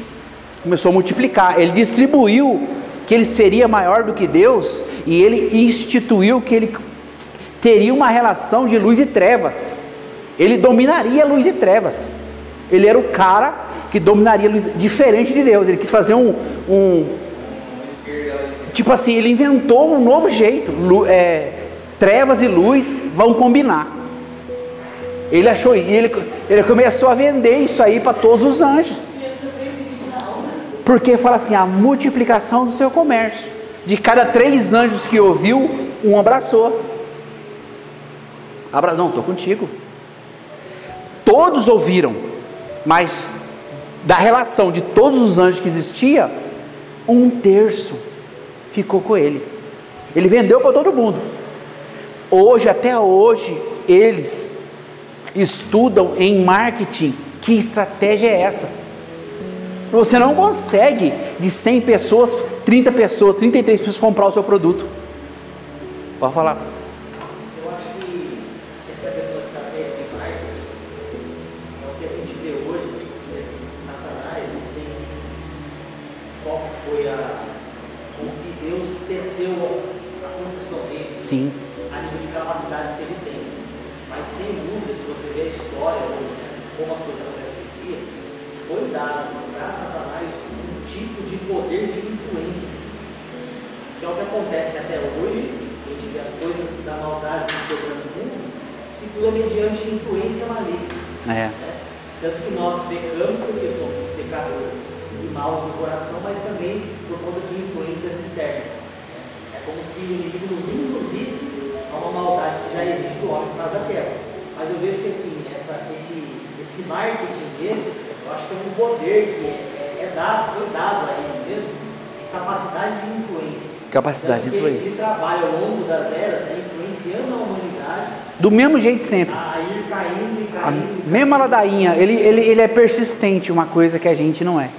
começou a multiplicar, ele distribuiu que ele seria maior do que Deus e ele instituiu que ele teria uma relação de luz e trevas. Ele dominaria luz e trevas. Ele era o cara que dominaria luz, diferente de Deus. Ele quis fazer um, um tipo assim, ele inventou um novo jeito. É, trevas e luz vão combinar. Ele achou, ele, ele começou a vender isso aí para todos os anjos. Porque fala assim, a multiplicação do seu comércio. De cada três anjos que ouviu, um abraçou. Abra, não, estou contigo. Todos ouviram, mas da relação de todos os anjos que existia, um terço ficou com ele. Ele vendeu para todo mundo. Hoje, até hoje, eles estudam em marketing que estratégia é essa. Você não consegue de 100 pessoas, 30 pessoas, 33 pessoas comprar o seu produto. Pode falar. Eu acho que essa questão da estratégia de marketing é o que a gente vê hoje, esse Satanás, não sei qual que foi a. como que Deus teceu a construção dele Sim. a nível de capacidades que ele tem. Mas sem dúvida, se você vê a história, ou, né, como as coisas acontecem hoje em dia, foi dado para Satanás um tipo de poder de influência. Que é o que acontece até hoje, a gente vê as coisas da maldade se quebrando no mundo, que tudo é mediante influência maligna. É. né? Tanto que nós pecamos porque somos pecadores e maus no coração, mas também por conta de influências externas. É como se o inimigo nos já existe do homem por causa da terra. Mas eu vejo que assim, essa, esse, esse marketing dele, eu acho que é um poder que é, é é dado, foi dado a ele mesmo capacidade de influência. Capacidade de influência. Ele trabalha ao longo das eras, né, influenciando a humanidade Do mesmo jeito sempre. a ir caindo e A caindo. e mesma ladainha, ele, ele, ele é persistente, uma coisa que a gente não é.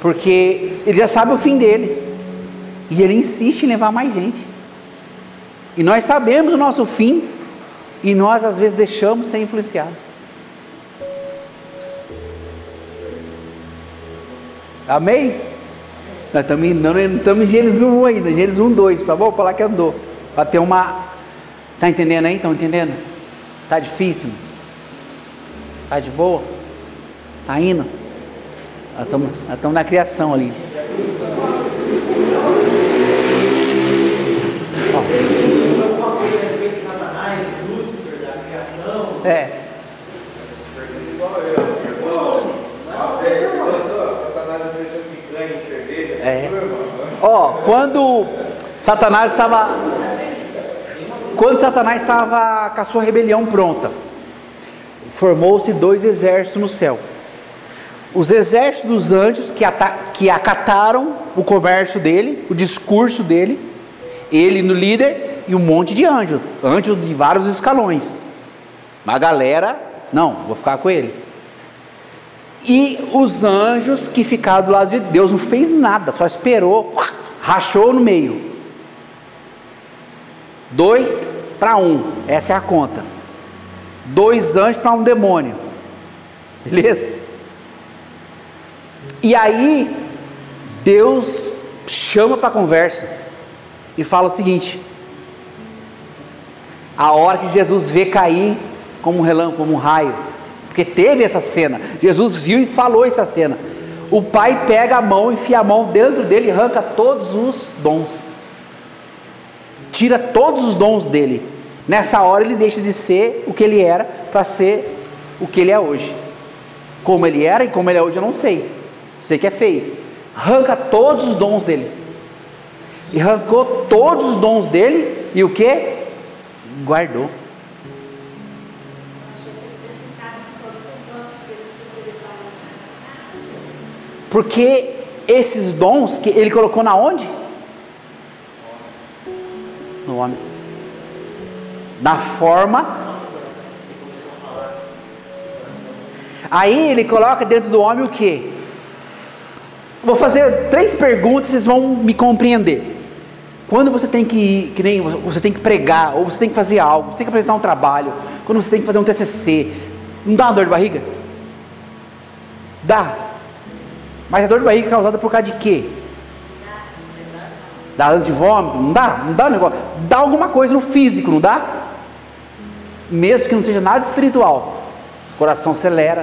Porque ele já sabe o fim dele. E ele insiste em levar mais gente. E nós sabemos o nosso fim. E nós às vezes deixamos ser influenciado. Amém? Nós estamos não estamos em Gênesis 1 ainda, Gênesis 1, 2, tá bom? Para lá que andou. Para ter uma. Tá entendendo aí? Estão entendendo? Tá difícil? Tá de boa? Tá indo? Nós estamos, nós estamos na criação ali. Alguma coisa a respeito de Satanás, de Lúcifer, da criação. É. Igual eu. Ah, ele perguntou, Satanás ofereceu picanha e É. Mano. Ó, quando Satanás estava. Quando Satanás estava com a sua rebelião pronta, formou-se dois exércitos no céu. Os exércitos dos anjos que, que acataram o comércio dele, o discurso dele, ele no líder e um monte de anjos, anjos de vários escalões. Uma galera, não, vou ficar com ele. E os anjos que ficaram do lado de Deus não fez nada, só esperou, rachou no meio. Dois para um, essa é a conta. Dois anjos para um demônio. Beleza? E aí, Deus chama para conversa e fala o seguinte: a hora que Jesus vê cair como um relâmpago, como um raio, porque teve essa cena, Jesus viu e falou essa cena. O pai pega a mão, enfia a mão dentro dele e arranca todos os dons, tira todos os dons dele. Nessa hora ele deixa de ser o que ele era para ser o que ele é hoje. Como ele era e como ele é hoje eu não sei. Sei que é feio. Arranca todos os dons dele. E arrancou todos os dons dele e o que? Guardou. Porque esses dons que ele colocou na onde? No homem. Na forma. Aí ele coloca dentro do homem o que? Vou fazer três perguntas, vocês vão me compreender. Quando você tem que, que nem você tem que pregar, ou você tem que fazer algo, você tem que apresentar um trabalho, quando você tem que fazer um TCC, não dá uma dor de barriga? Dá. Mas a dor de barriga é causada por causa de quê? Dá ânsia de vômito? Não dá? Não dá um negócio? Dá alguma coisa no físico, não dá? Mesmo que não seja nada espiritual. O coração acelera,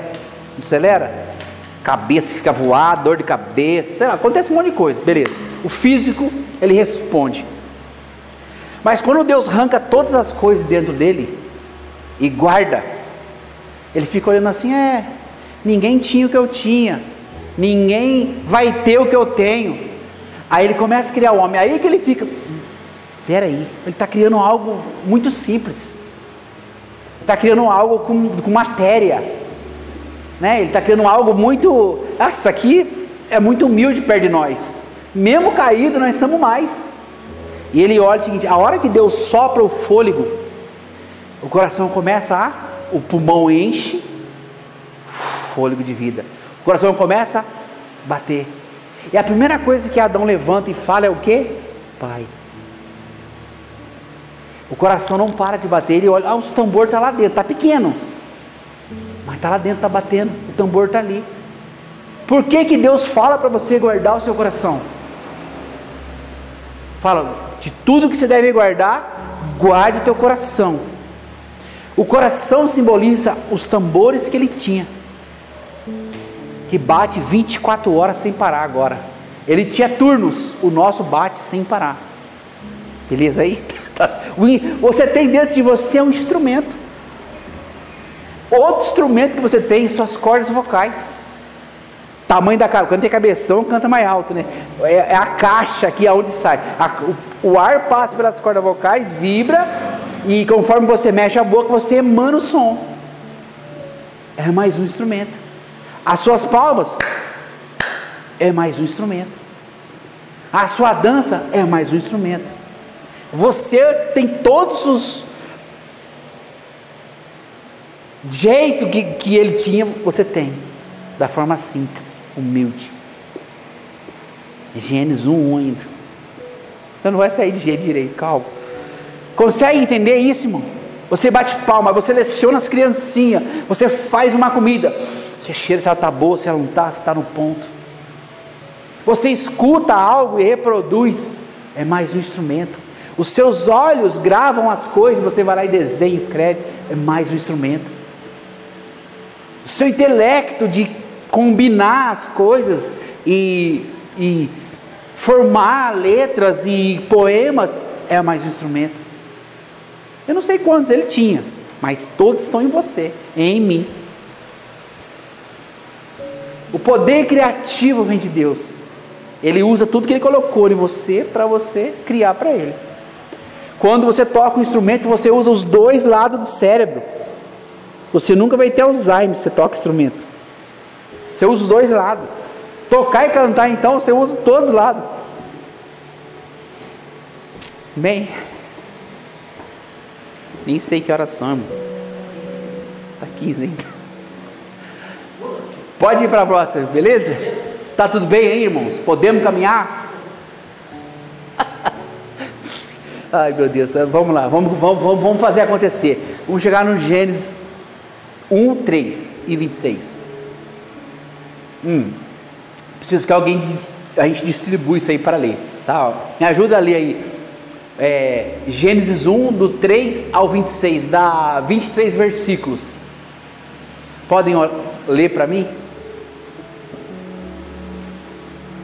não acelera? Cabeça fica voada, dor de cabeça, sei lá, acontece um monte de coisa, beleza. O físico, ele responde. Mas quando Deus arranca todas as coisas dentro dele e guarda, ele fica olhando assim: é, ninguém tinha o que eu tinha, ninguém vai ter o que eu tenho. Aí ele começa a criar o homem, aí que ele fica: peraí, ele está criando algo muito simples, está criando algo com, com matéria, né? ele está criando algo muito. Nossa, aqui é muito humilde perto de nós, mesmo caído, nós somos mais. E ele olha o seguinte: a hora que Deus sopra o fôlego, o coração começa a, o pulmão enche, fôlego de vida. O coração começa a bater. E a primeira coisa que Adão levanta e fala é o que? Pai. O coração não para de bater, ele olha, ah, os tambor está lá dentro, está pequeno. Mas está lá dentro, está batendo, o tambor está ali. Por que, que Deus fala para você guardar o seu coração? Fala, de tudo que você deve guardar, guarde o teu coração. O coração simboliza os tambores que ele tinha, que bate 24 horas sem parar agora. Ele tinha turnos, o nosso bate sem parar. Beleza aí? Você tem dentro de você um instrumento. Outro instrumento que você tem, suas cordas vocais. Tamanho da caixa, quando tem cabeção, canta mais alto, né? É, é a caixa aqui aonde sai. O, ar passa pelas cordas vocais, vibra, e conforme você mexe a boca, você emana o som. É mais um instrumento. As suas palmas é mais um instrumento. A sua dança é mais um instrumento. Você tem todos os jeito que, que ele tinha, você tem, da forma simples, humilde. Gênesis 1 ainda. Então não vai sair de jeito direito, calma. Consegue entender isso, irmão? Você bate palma, você leciona as criancinhas, você faz uma comida, você cheira se ela está boa, se ela não está, se está no ponto. Você escuta algo e reproduz, é mais um instrumento. Os seus olhos gravam as coisas, você vai lá e desenha, escreve, é mais um instrumento. O seu intelecto de combinar as coisas e, e formar letras e poemas é mais um instrumento. Eu não sei quantos ele tinha, mas todos estão em você, em mim. O poder criativo vem de Deus. Ele usa tudo que ele colocou em você para você criar para ele. Quando você toca um instrumento, você usa os dois lados do cérebro. Você nunca vai ter Alzheimer se você toca instrumento. Você usa os dois lados. Tocar e cantar, então, você usa todos os lados. Bem, nem sei que horas são, irmão. Tá 15 ainda. Pode ir para a próxima, beleza? Tá tudo bem aí, irmãos? Podemos caminhar? Ai, meu Deus, vamos lá, vamos, vamos, vamos fazer acontecer. Vamos chegar no Gênesis 1, 3 e 26. Hum, preciso que alguém, a gente distribua isso aí para ler, tá? Me ajuda a ler aí é, Gênesis 1, do 3 ao 26, dá 23 versículos. Podem ler para mim?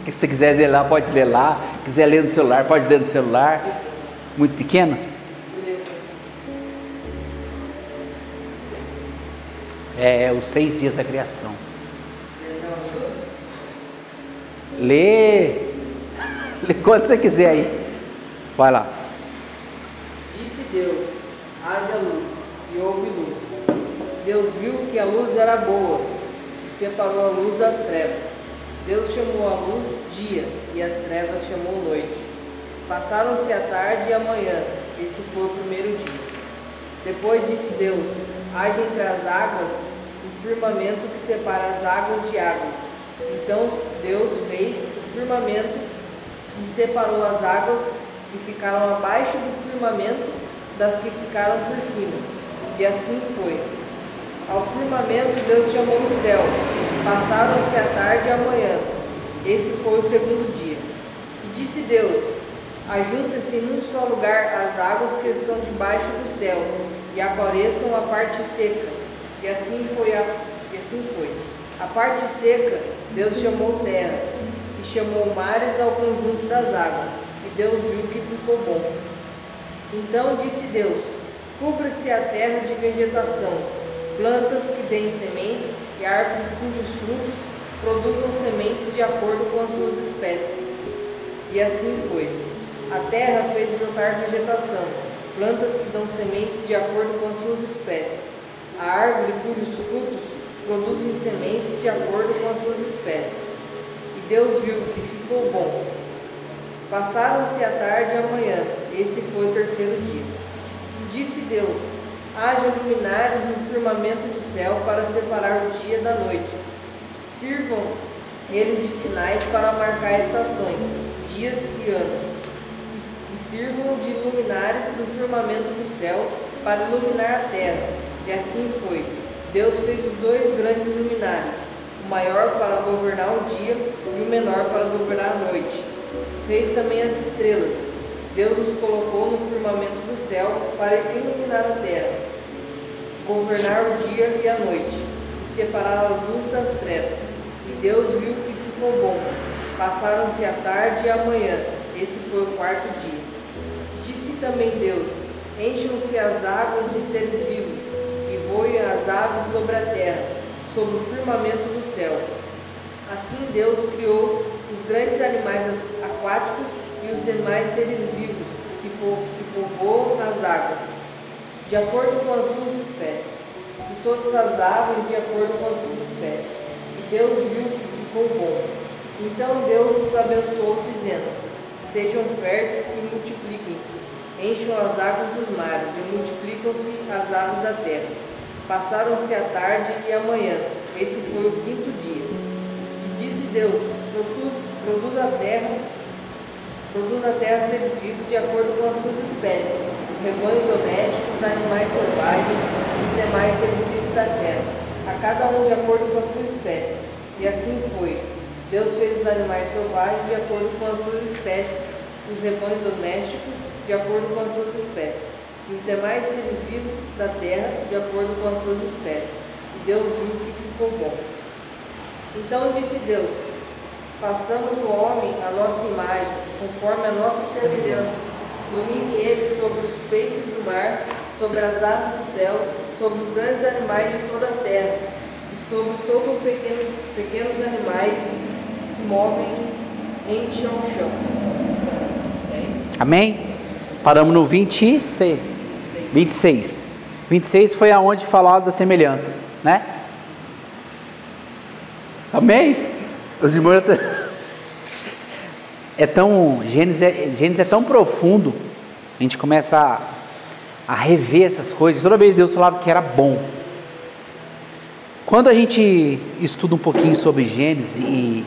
Se você quiser ler lá, pode ler lá. Se quiser ler no celular, pode ler no celular. Muito pequeno? É os seis dias da criação. Lê. Lê quando você quiser aí. Vai lá. Deus: haja luz, e houve luz. Deus viu que a luz era boa, e separou a luz das trevas. Deus chamou a luz dia, e as trevas chamou noite. Passaram-se a tarde e a manhã, esse foi o primeiro dia. Depois disse Deus: haja entre as águas um firmamento que separa as águas de águas. Então Deus fez o firmamento e separou as águas que ficaram abaixo do firmamento das que ficaram por cima. E assim foi. Ao firmamento Deus chamou o céu. Passaram-se a tarde e a manhã. Esse foi o segundo dia. E disse Deus: Ajunta-se num só lugar as águas que estão debaixo do céu, e apareçam a parte seca. E assim foi a, e assim foi. A parte seca Deus chamou terra, e chamou mares ao conjunto das águas. E Deus viu que ficou bom. Então disse Deus: Cubra-se a terra de vegetação, plantas que deem sementes e árvores cujos frutos produzam sementes de acordo com as suas espécies. E assim foi. A terra fez brotar vegetação, plantas que dão sementes de acordo com as suas espécies. A árvore cujos frutos produzem sementes de acordo com as suas espécies. E Deus viu que ficou bom. Passaram-se a tarde e a manhã, esse foi o terceiro dia. Disse Deus: haja luminares no firmamento do céu para separar o dia da noite. Sirvam eles de sinais para marcar estações, dias e anos. E, sirvam de luminares no firmamento do céu para iluminar a terra. E assim foi. Deus fez os dois grandes luminares, o maior para governar o dia e o menor para governar a noite. Fez também as estrelas Deus os colocou no firmamento do céu para iluminar a terra, governar o dia e a noite, e separar a luz das trevas. E Deus viu que ficou bom. Passaram-se a tarde e a manhã. Esse foi o quarto dia. Disse também Deus: Encham-se as águas de seres vivos, e voem as aves sobre a terra, sobre o firmamento do céu. Assim Deus criou os grandes animais aquáticos e os demais seres vivos que, po que povoam as águas, de acordo com as suas espécies, e todas as aves de acordo com as suas espécies. E Deus viu que ficou bom. Então Deus os abençoou, dizendo: Sejam férteis e multipliquem-se, encham as águas dos mares e multiplicam-se as aves da terra. Passaram-se a tarde e a manhã, esse foi o quinto dia. E disse Deus: Produz, produz a terra, produz a terra seres vivos de acordo com as suas espécies, o rebanho doméstico, os animais selvagens, os demais seres vivos da terra, a cada um de acordo com a sua espécie. E assim foi. Deus fez os animais selvagens de acordo com as suas espécies, os rebanhos domésticos de acordo com as suas espécies, e os demais seres vivos da terra de acordo com as suas espécies. E Deus viu que ficou bom. Então disse Deus: Façamos o homem a nossa imagem, conforme a nossa semelhança. Domine ele sobre os peixes do mar, sobre as aves do céu, sobre os grandes animais de toda a terra, e sobre todos os pequenos, pequenos animais que movem ente ao chão. Amém? Paramos no 26. 26. 26 foi aonde falado da semelhança, né? Amém? Os irmãos é tão Gênesis é, Gênesis é tão profundo. A gente começa a, a rever essas coisas. Toda vez Deus falava que era bom. Quando a gente estuda um pouquinho sobre Gênesis e,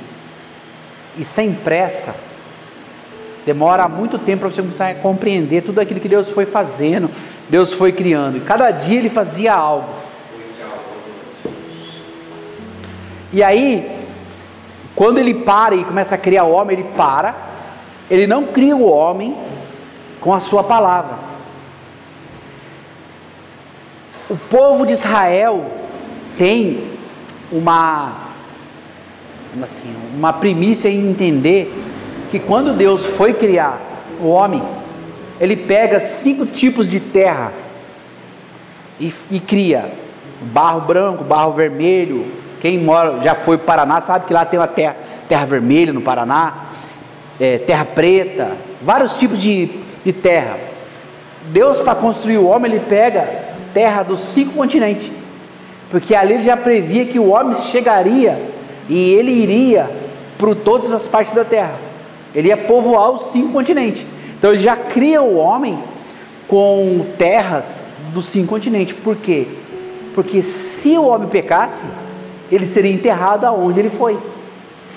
e sem pressa, demora muito tempo para você começar a compreender tudo aquilo que Deus foi fazendo, Deus foi criando. E cada dia ele fazia algo. E aí, quando ele para e começa a criar o homem, ele para. Ele não cria o homem com a sua palavra. O povo de Israel tem uma assim, uma primícia em entender que quando Deus foi criar o homem, ele pega cinco tipos de terra e, e cria barro branco, barro vermelho. Quem mora, já foi para o Paraná sabe que lá tem uma terra, terra vermelha no Paraná, é, terra preta, vários tipos de, de terra. Deus, para construir o homem, ele pega terra dos cinco continentes, porque ali ele já previa que o homem chegaria e ele iria para todas as partes da terra. Ele ia povoar os cinco continentes. Então ele já cria o homem com terras dos cinco continentes. Por quê? Porque se o homem pecasse, ele seria enterrado aonde ele foi.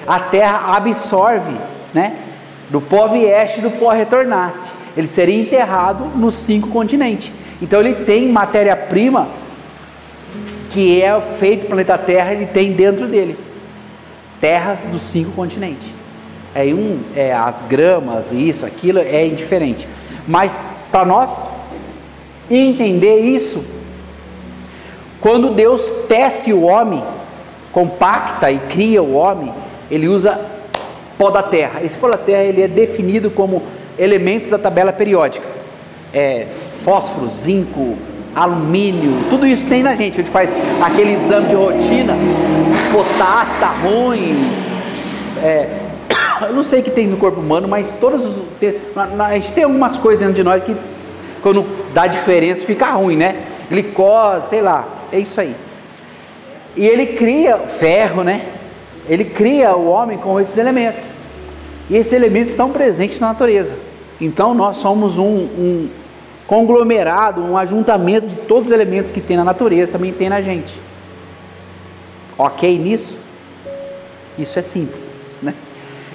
A terra absorve, né? Do pó vieste, do pó retornaste. Ele seria enterrado nos cinco continentes. Então ele tem matéria-prima que é feito do planeta Terra, ele tem dentro dele terras dos cinco continentes. É um, é, as gramas, isso, aquilo é indiferente. Mas para nós entender isso, quando Deus tece o homem, compacta e cria o homem, ele usa pó da terra. Esse pó da terra ele é definido como elementos da tabela periódica. É fósforo, zinco, alumínio, tudo isso tem na gente. A gente faz aquele exame de rotina, potássio está ruim, é, eu não sei o que tem no corpo humano, mas todos os, a gente tem algumas coisas dentro de nós que quando dá diferença fica ruim, né? Glicose, sei lá, é isso aí. E ele cria ferro, né? Ele cria o homem com esses elementos. E esses elementos estão presentes na natureza. Então nós somos um, um conglomerado, um ajuntamento de todos os elementos que tem na natureza, também tem na gente. Ok nisso? Isso é simples, né?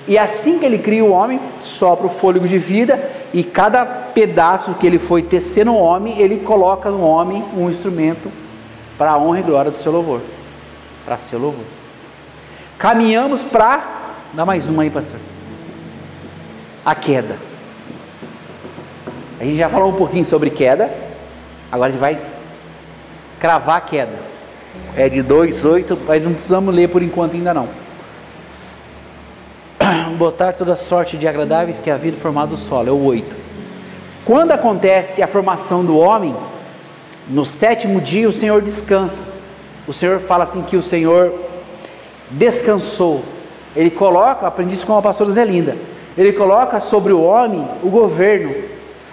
E assim que ele cria o homem, sopra o fôlego de vida, e cada pedaço que ele foi tecer no homem, ele coloca no homem um instrumento para a honra e glória do seu louvor. Para seu louvor. Caminhamos para. Dá mais uma aí, pastor. A queda. A gente já falou um pouquinho sobre queda. Agora a gente vai cravar a queda. É de 2,8, mas não precisamos ler por enquanto ainda não botar toda sorte de agradáveis que a vida formada do solo, é o 8. Quando acontece a formação do homem, no sétimo dia o Senhor descansa. O Senhor fala assim que o Senhor descansou. Ele coloca, aprendi isso com a pastora Zelinda, ele coloca sobre o homem o governo.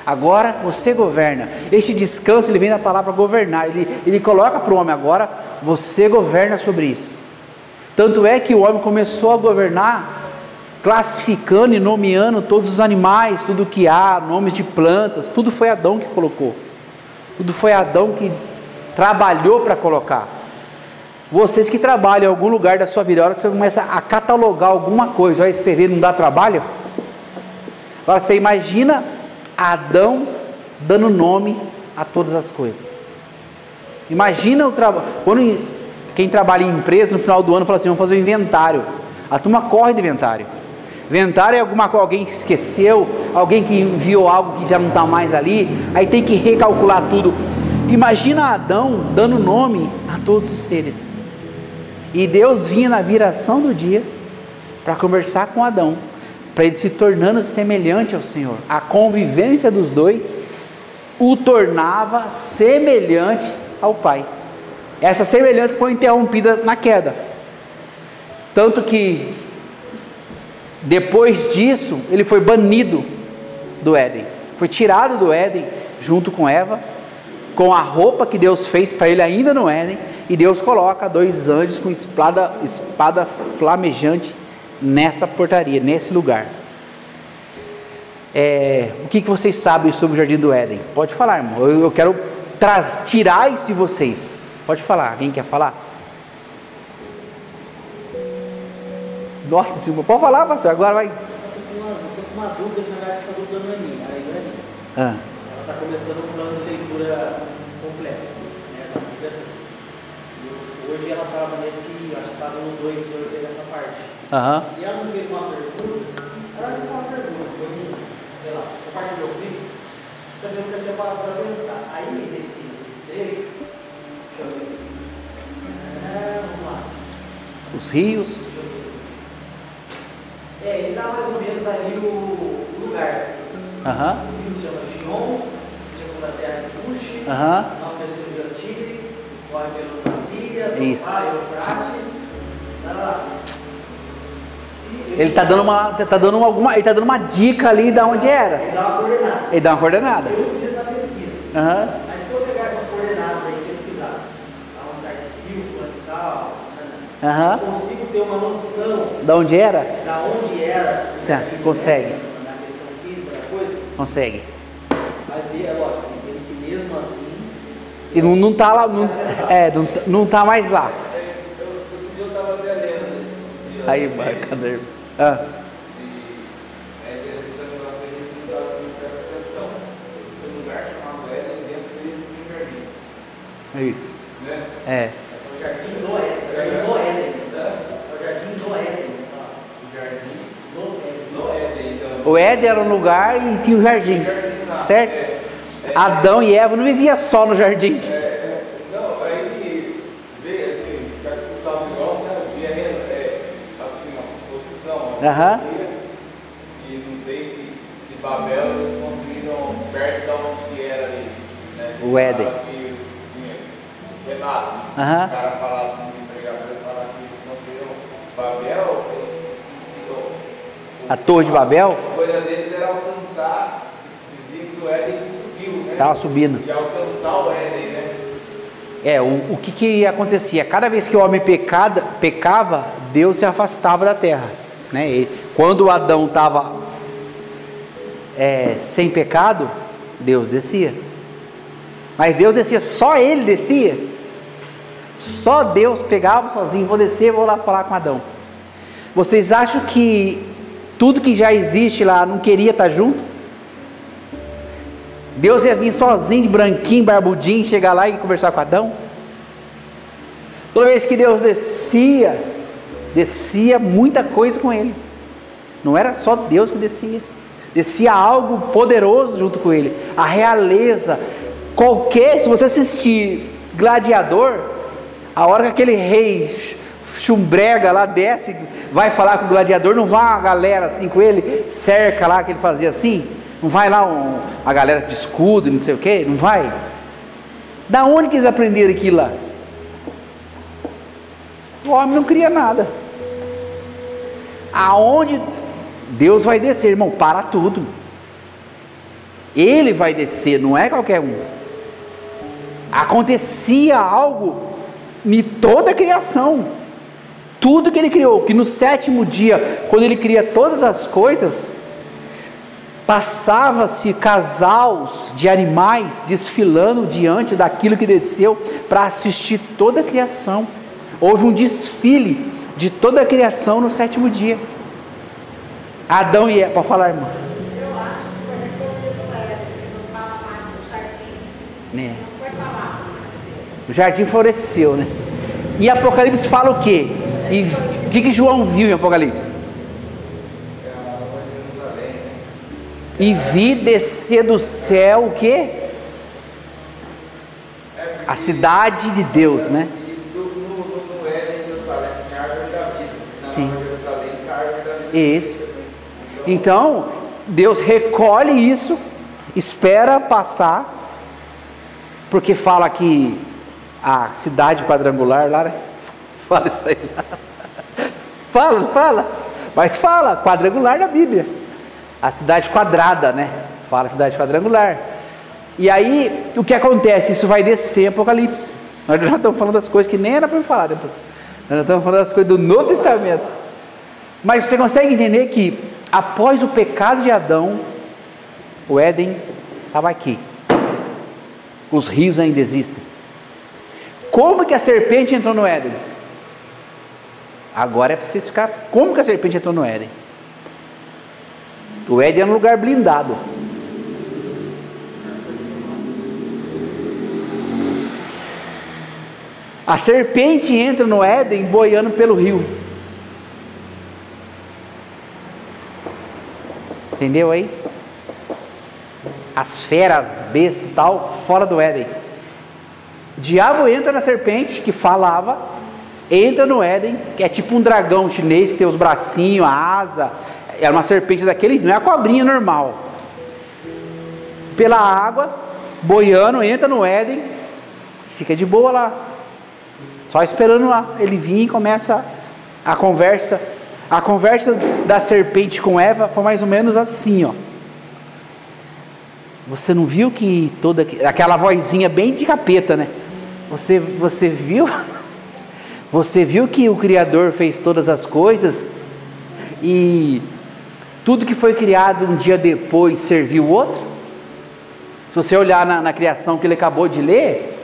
Agora você governa. Este descanso ele vem da palavra governar. Ele, ele coloca para o homem agora, você governa sobre isso. Tanto é que o homem começou a governar classificando e nomeando todos os animais, tudo que há, nomes de plantas, tudo foi Adão que colocou. Tudo foi Adão que trabalhou para colocar. Vocês que trabalham em algum lugar da sua vida, a hora que você começa a catalogar alguma coisa, vai escrever, não dá trabalho? Agora você imagina Adão dando nome a todas as coisas. Imagina o trabalho. Quando quem trabalha em empresa no final do ano fala assim: vamos fazer um inventário. A turma corre de inventário. Inventário é alguma coisa, alguém que esqueceu, alguém que enviou algo que já não está mais ali, aí tem que recalcular tudo. Imagina Adão dando nome a todos os seres. E Deus vinha na viração do dia para conversar com Adão, para ele se tornando semelhante ao Senhor. A convivência dos dois o tornava semelhante ao Pai. Essa semelhança foi interrompida na queda. Tanto que depois disso, ele foi banido do Éden. Foi tirado do Éden junto com Eva, com a roupa que Deus fez para ele ainda no Éden, e Deus coloca dois anjos com espada, espada flamejante nessa portaria, nesse lugar. É, o que, que vocês sabem sobre o Jardim do Éden? Pode falar, irmão. Eu, eu quero traz, tirar isso de vocês. Pode falar. Alguém quer falar? Nossa Senhora, pode falar, pastor, agora vai. Eu estou com uma dúvida, na verdade, essa dúvida não é minha, ela é. Ah, Ela está começando leitura completo, né, da Bíblia toda. Hoje ela estava nesse, acho que estava no 2, eu olhei nessa parte. Aham. E ela me fez uma pergunta, ela me fez uma pergunta, foi um, sei lá, compartilhou comigo, também nunca tinha parado para pensar. Aí, desse, desse trecho, deixa eu ver. É, vamos lá. Os rios. É, ele dá mais ou menos ali o, o lugar. Aham. O rio se chama Gion, terra de Cuxi, do Tigre, corre pelo. Pai, Eufrates, tá lá. Ele está dando uma, tá dando alguma, ele tá dando uma dica ali de onde era. Ele dá uma coordenada. Ele dá uma coordenada. Eu fiz essa pesquisa. Aham. Mas se eu pegar essas coordenadas aí e pesquisar, onde está esse rio, fulano e tal, Aham. eu consigo ter uma noção Da onde era? da onde era Tá, né, consegue. na questão física da coisa, Consegue. mas é lógico, entendo que mesmo assim. E não, não tá lá, não, é, não, não tá mais lá. Aí, marcador. Ah, é isso. Né? É. O jardim do Éden. O Éden. O jardim do Éden. O jardim Do Éden. O Éden era um lugar e tinha um jardim. Certo? Adão e Eva não viviam só no jardim. Assim, assim, Aham. teoria, e não sei se, se Babel eles construíram perto de onde que era ali. Né? O Éden. Que tinha Renato? Aham. o cara falar assim, o pregador falar que eles construíram Babel, eles sentiram. A Torre de Babel A coisa deles era alcançar, dizia que o Éden? Estava subindo. E alcançar o Éden, né? É, o, o que, que acontecia? Cada vez que o homem pecada, pecava, Deus se afastava da terra. Né? E quando Adão estava é, sem pecado, Deus descia. Mas Deus descia, só ele descia. Só Deus pegava sozinho, vou descer, vou lá falar com Adão. Vocês acham que tudo que já existe lá não queria estar junto? Deus ia vir sozinho, de branquinho, barbudinho, chegar lá e conversar com Adão? Toda vez que Deus descia, descia muita coisa com ele. Não era só Deus que descia. Descia algo poderoso junto com ele. A realeza. Qualquer, se você assistir Gladiador, a hora que aquele rei chumbrega lá desce, vai falar com o gladiador, não vai uma galera assim com ele, cerca lá que ele fazia assim, não vai lá um, a galera de escudo não sei o que, não vai. Da onde que eles aprenderam aquilo lá? O homem não cria nada. Aonde Deus vai descer, irmão, para tudo. Ele vai descer, não é qualquer um. Acontecia algo em toda a criação. Tudo que ele criou, que no sétimo dia, quando ele cria todas as coisas, passava-se casais de animais desfilando diante daquilo que desceu para assistir toda a criação. Houve um desfile de toda a criação no sétimo dia. Adão e Eva, para falar, irmão. Eu acho que foi não fala mais jardim. Não foi falado. O jardim floresceu, né? E Apocalipse fala o quê? E o que, que João viu em Apocalipse? É a Nova Jerusalém, né? E vi descer do céu o quê? A cidade de Deus, né? Sim. Isso. Então, Deus recolhe isso, espera passar, porque fala que a cidade quadrangular lá, né? Fala isso aí. Fala, fala. Mas fala, quadrangular na Bíblia. A cidade quadrada, né? Fala cidade quadrangular. E aí, o que acontece? Isso vai descer Apocalipse. Nós já estamos falando das coisas que nem era para falar depois. Nós já estamos falando das coisas do Novo Testamento. Mas você consegue entender que após o pecado de Adão, o Éden estava aqui. Os rios ainda existem. Como que a serpente entrou no Éden? Agora é preciso ficar. Como que a serpente entrou no Éden? O Éden era um lugar blindado. A serpente entra no Éden boiando pelo rio. Entendeu aí? As feras, bestas tal, fora do Éden. O diabo entra na serpente que falava, entra no Éden, que é tipo um dragão chinês que tem os bracinhos, a asa. É uma serpente daquele, não é a cobrinha normal. Pela água, boiando, entra no Éden, fica de boa lá. Só esperando lá. Ele vir e começa a conversa. A conversa da serpente com Eva foi mais ou menos assim, ó. Você não viu que toda aquela vozinha bem de capeta, né? Você você viu? Você viu que o criador fez todas as coisas e tudo que foi criado um dia depois serviu o outro? Se você olhar na, na criação que ele acabou de ler,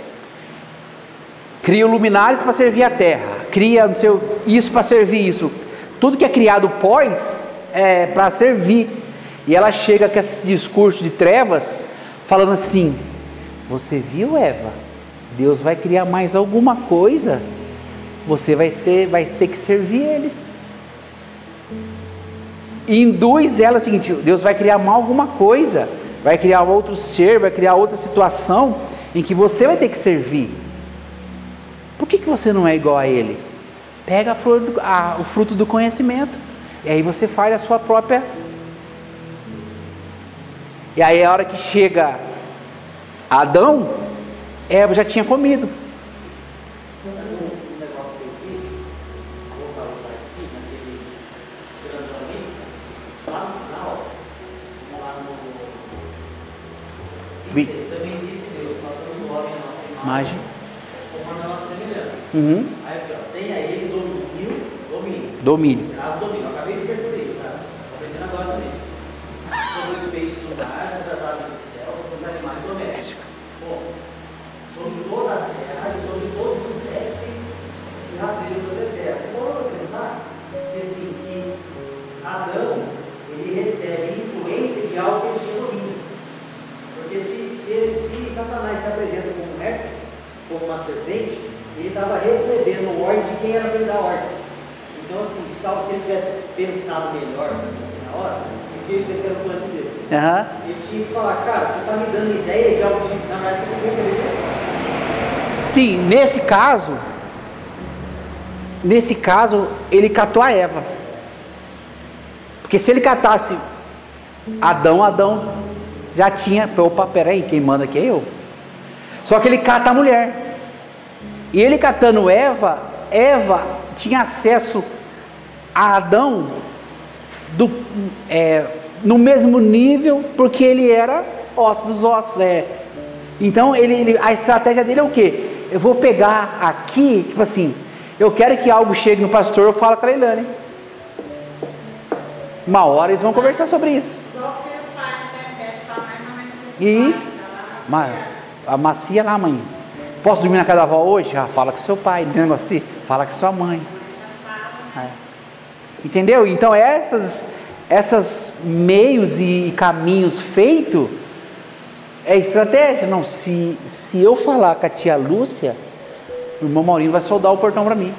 cria luminares para servir a terra, cria sei, isso para servir isso. Tudo que é criado pós é para servir. E ela chega com esse discurso de trevas, falando assim: Você viu, Eva? Deus vai criar mais alguma coisa. Você vai ser, vai ter que servir eles. Induz ela o seguinte: Deus vai criar mais alguma coisa, vai criar outro ser, vai criar outra situação em que você vai ter que servir. Por que, que você não é igual a ele? Pega a flor do, a, o fruto do conhecimento. E aí você faz a sua própria. E aí a hora que chega Adão, Eva já tinha comido. Imagem, conforme a nossa semelhança. Uhum. Aí aqui, ó, tem a ele domínio, domínio. Domínio. Grave domínio. Uma serpente, ele estava recebendo ordem de quem era para ele dar ordem. Então, assim, se, tal, se ele tivesse pensado melhor na hora, porque ele teve o plano de Deus. Aham. Ele tinha que falar, cara, você está me dando ideia de algo que na verdade você tem que receber direção. Sim, nesse caso, nesse caso, ele catou a Eva. Porque se ele catasse Adão, Adão já tinha, opa, peraí, quem manda aqui é eu. Só que ele cata a mulher. E ele catando Eva, Eva tinha acesso a Adão do, é, no mesmo nível, porque ele era osso dos ossos. É. Então ele, ele- a estratégia dele é o quê? Eu vou pegar aqui, tipo assim, Eu quero que algo chegue no pastor, eu falo com a Leilane. Uma hora eles vão conversar sobre isso. Né? Isso. Ma- A macia lá, mãe. Posso dormir na casa da avó hoje? Ah, fala com seu pai. Tem negócio assim? Fala com sua mãe. É. Entendeu? Então essas, essas meios e caminhos feitos é estratégia. Não, se, se eu falar com a tia Lúcia, o irmão Maurinho vai soldar o portão para mim.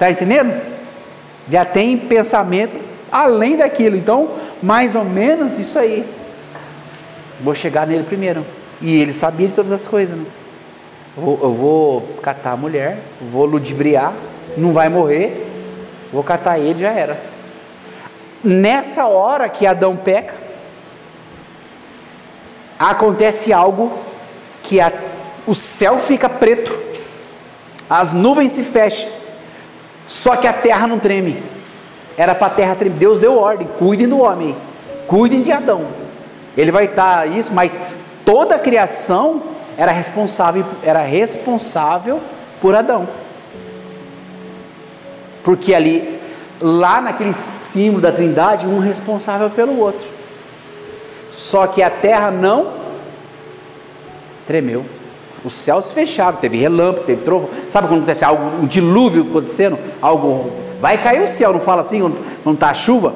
Tá entendendo? Já tem pensamento além daquilo. Então, mais ou menos isso aí. Vou chegar nele primeiro. E ele sabia de todas as coisas, né? Eu vou, eu vou catar a mulher, vou ludibriar, não vai morrer, vou catar ele já era. Nessa hora que Adão peca, acontece algo que a- o céu fica preto, as nuvens se fecham, só que a terra não treme. Era para a terra tremer. Deus deu ordem: cuidem do homem, cuidem de Adão. Ele vai estar isso, mas toda a criação era responsável, era responsável por Adão. Porque ali, lá naquele símbolo da Trindade, um responsável pelo outro. Só que a terra não tremeu. Os céus se fecharam, teve relâmpago, teve trovão. Sabe quando acontece algo, um dilúvio acontecendo? Algo. Vai cair o céu, não fala assim, não está chuva?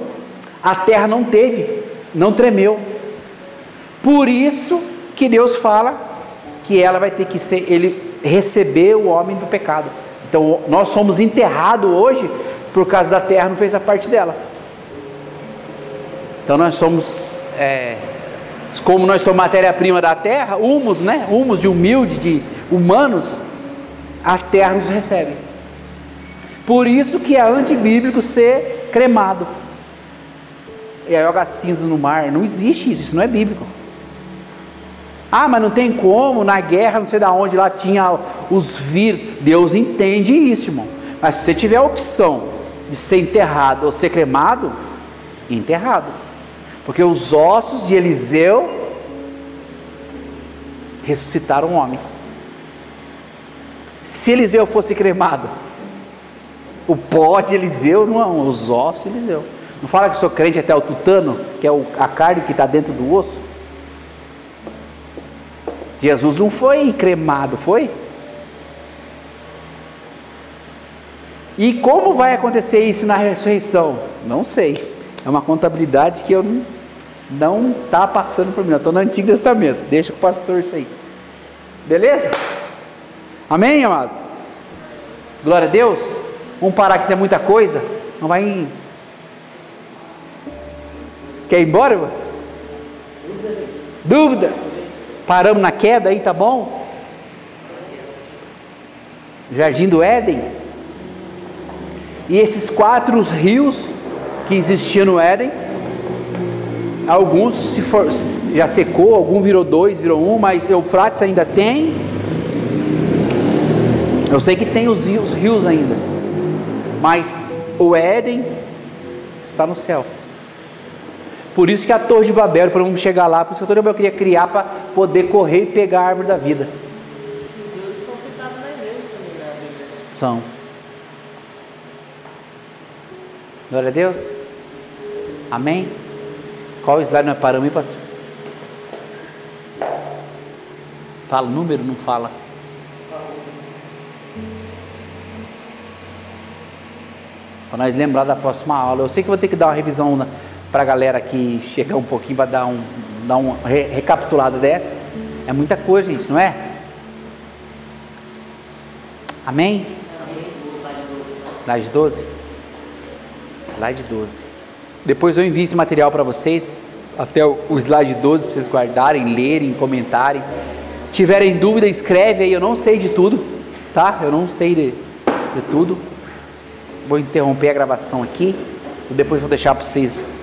A terra não teve, não tremeu. Por isso que Deus fala que ela vai ter que ser, ele receber o homem do pecado. Então nós somos enterrados hoje por causa da terra não fez a parte dela. Então nós somos, é, como nós somos matéria-prima da terra, humus, né? Humus de humilde, de humanos, a terra nos recebe. Por isso que é antibíblico ser cremado. E aí joga cinza no mar. Não existe isso, isso não é bíblico. Ah, mas não tem como, na guerra, não sei da onde, lá tinha os vírus. Deus entende isso, irmão. Mas se você tiver a opção de ser enterrado ou ser cremado, enterrado. Porque os ossos de Eliseu ressuscitaram o homem. Se Eliseu fosse cremado, o pó de Eliseu, não, os ossos de Eliseu. Não fala que sou crente até o tutano, que é a carne que está dentro do osso? Jesus não foi cremado, foi? E como vai acontecer isso na ressurreição? Não sei. É uma contabilidade que eu não está passando por mim. Estou no Antigo Testamento. Deixa o pastor isso aí. Beleza? Amém, amados? Glória a Deus. Vamos parar que isso é muita coisa. Não vai. Quer ir embora? irmão? Dúvida? Paramos na queda aí, tá bom? Jardim do Éden. E esses quatro rios que existiam no Éden, alguns se for, já secou, algum virou dois, virou um, mas Eufrates ainda tem. Eu sei que tem os rios, rios ainda, mas o Éden está no céu. Por isso que a Torre de Babel, para vamos chegar lá, por isso que a Torre de Babel queria criar para poder correr e pegar a árvore da vida. Esses são citados na igreja também, na. São. Glória a Deus. Amém? Qual slide nós paramos aí, pastor? Fala o número, não fala. Para nós lembrar da próxima aula. Eu sei que vou ter que dar uma revisão para a galera aqui chegar um pouquinho para dar um dar uma re, recapitulada dessa. É muita coisa, gente, não é? Amém? Slide 12? Slide 12. Depois eu envio esse material para vocês, até o o slide 12, para vocês guardarem, lerem, comentarem. Tiverem dúvida, escreve aí. Eu não sei de tudo, tá? Eu não sei de, de tudo. Vou interromper a gravação aqui. Depois vou deixar para vocês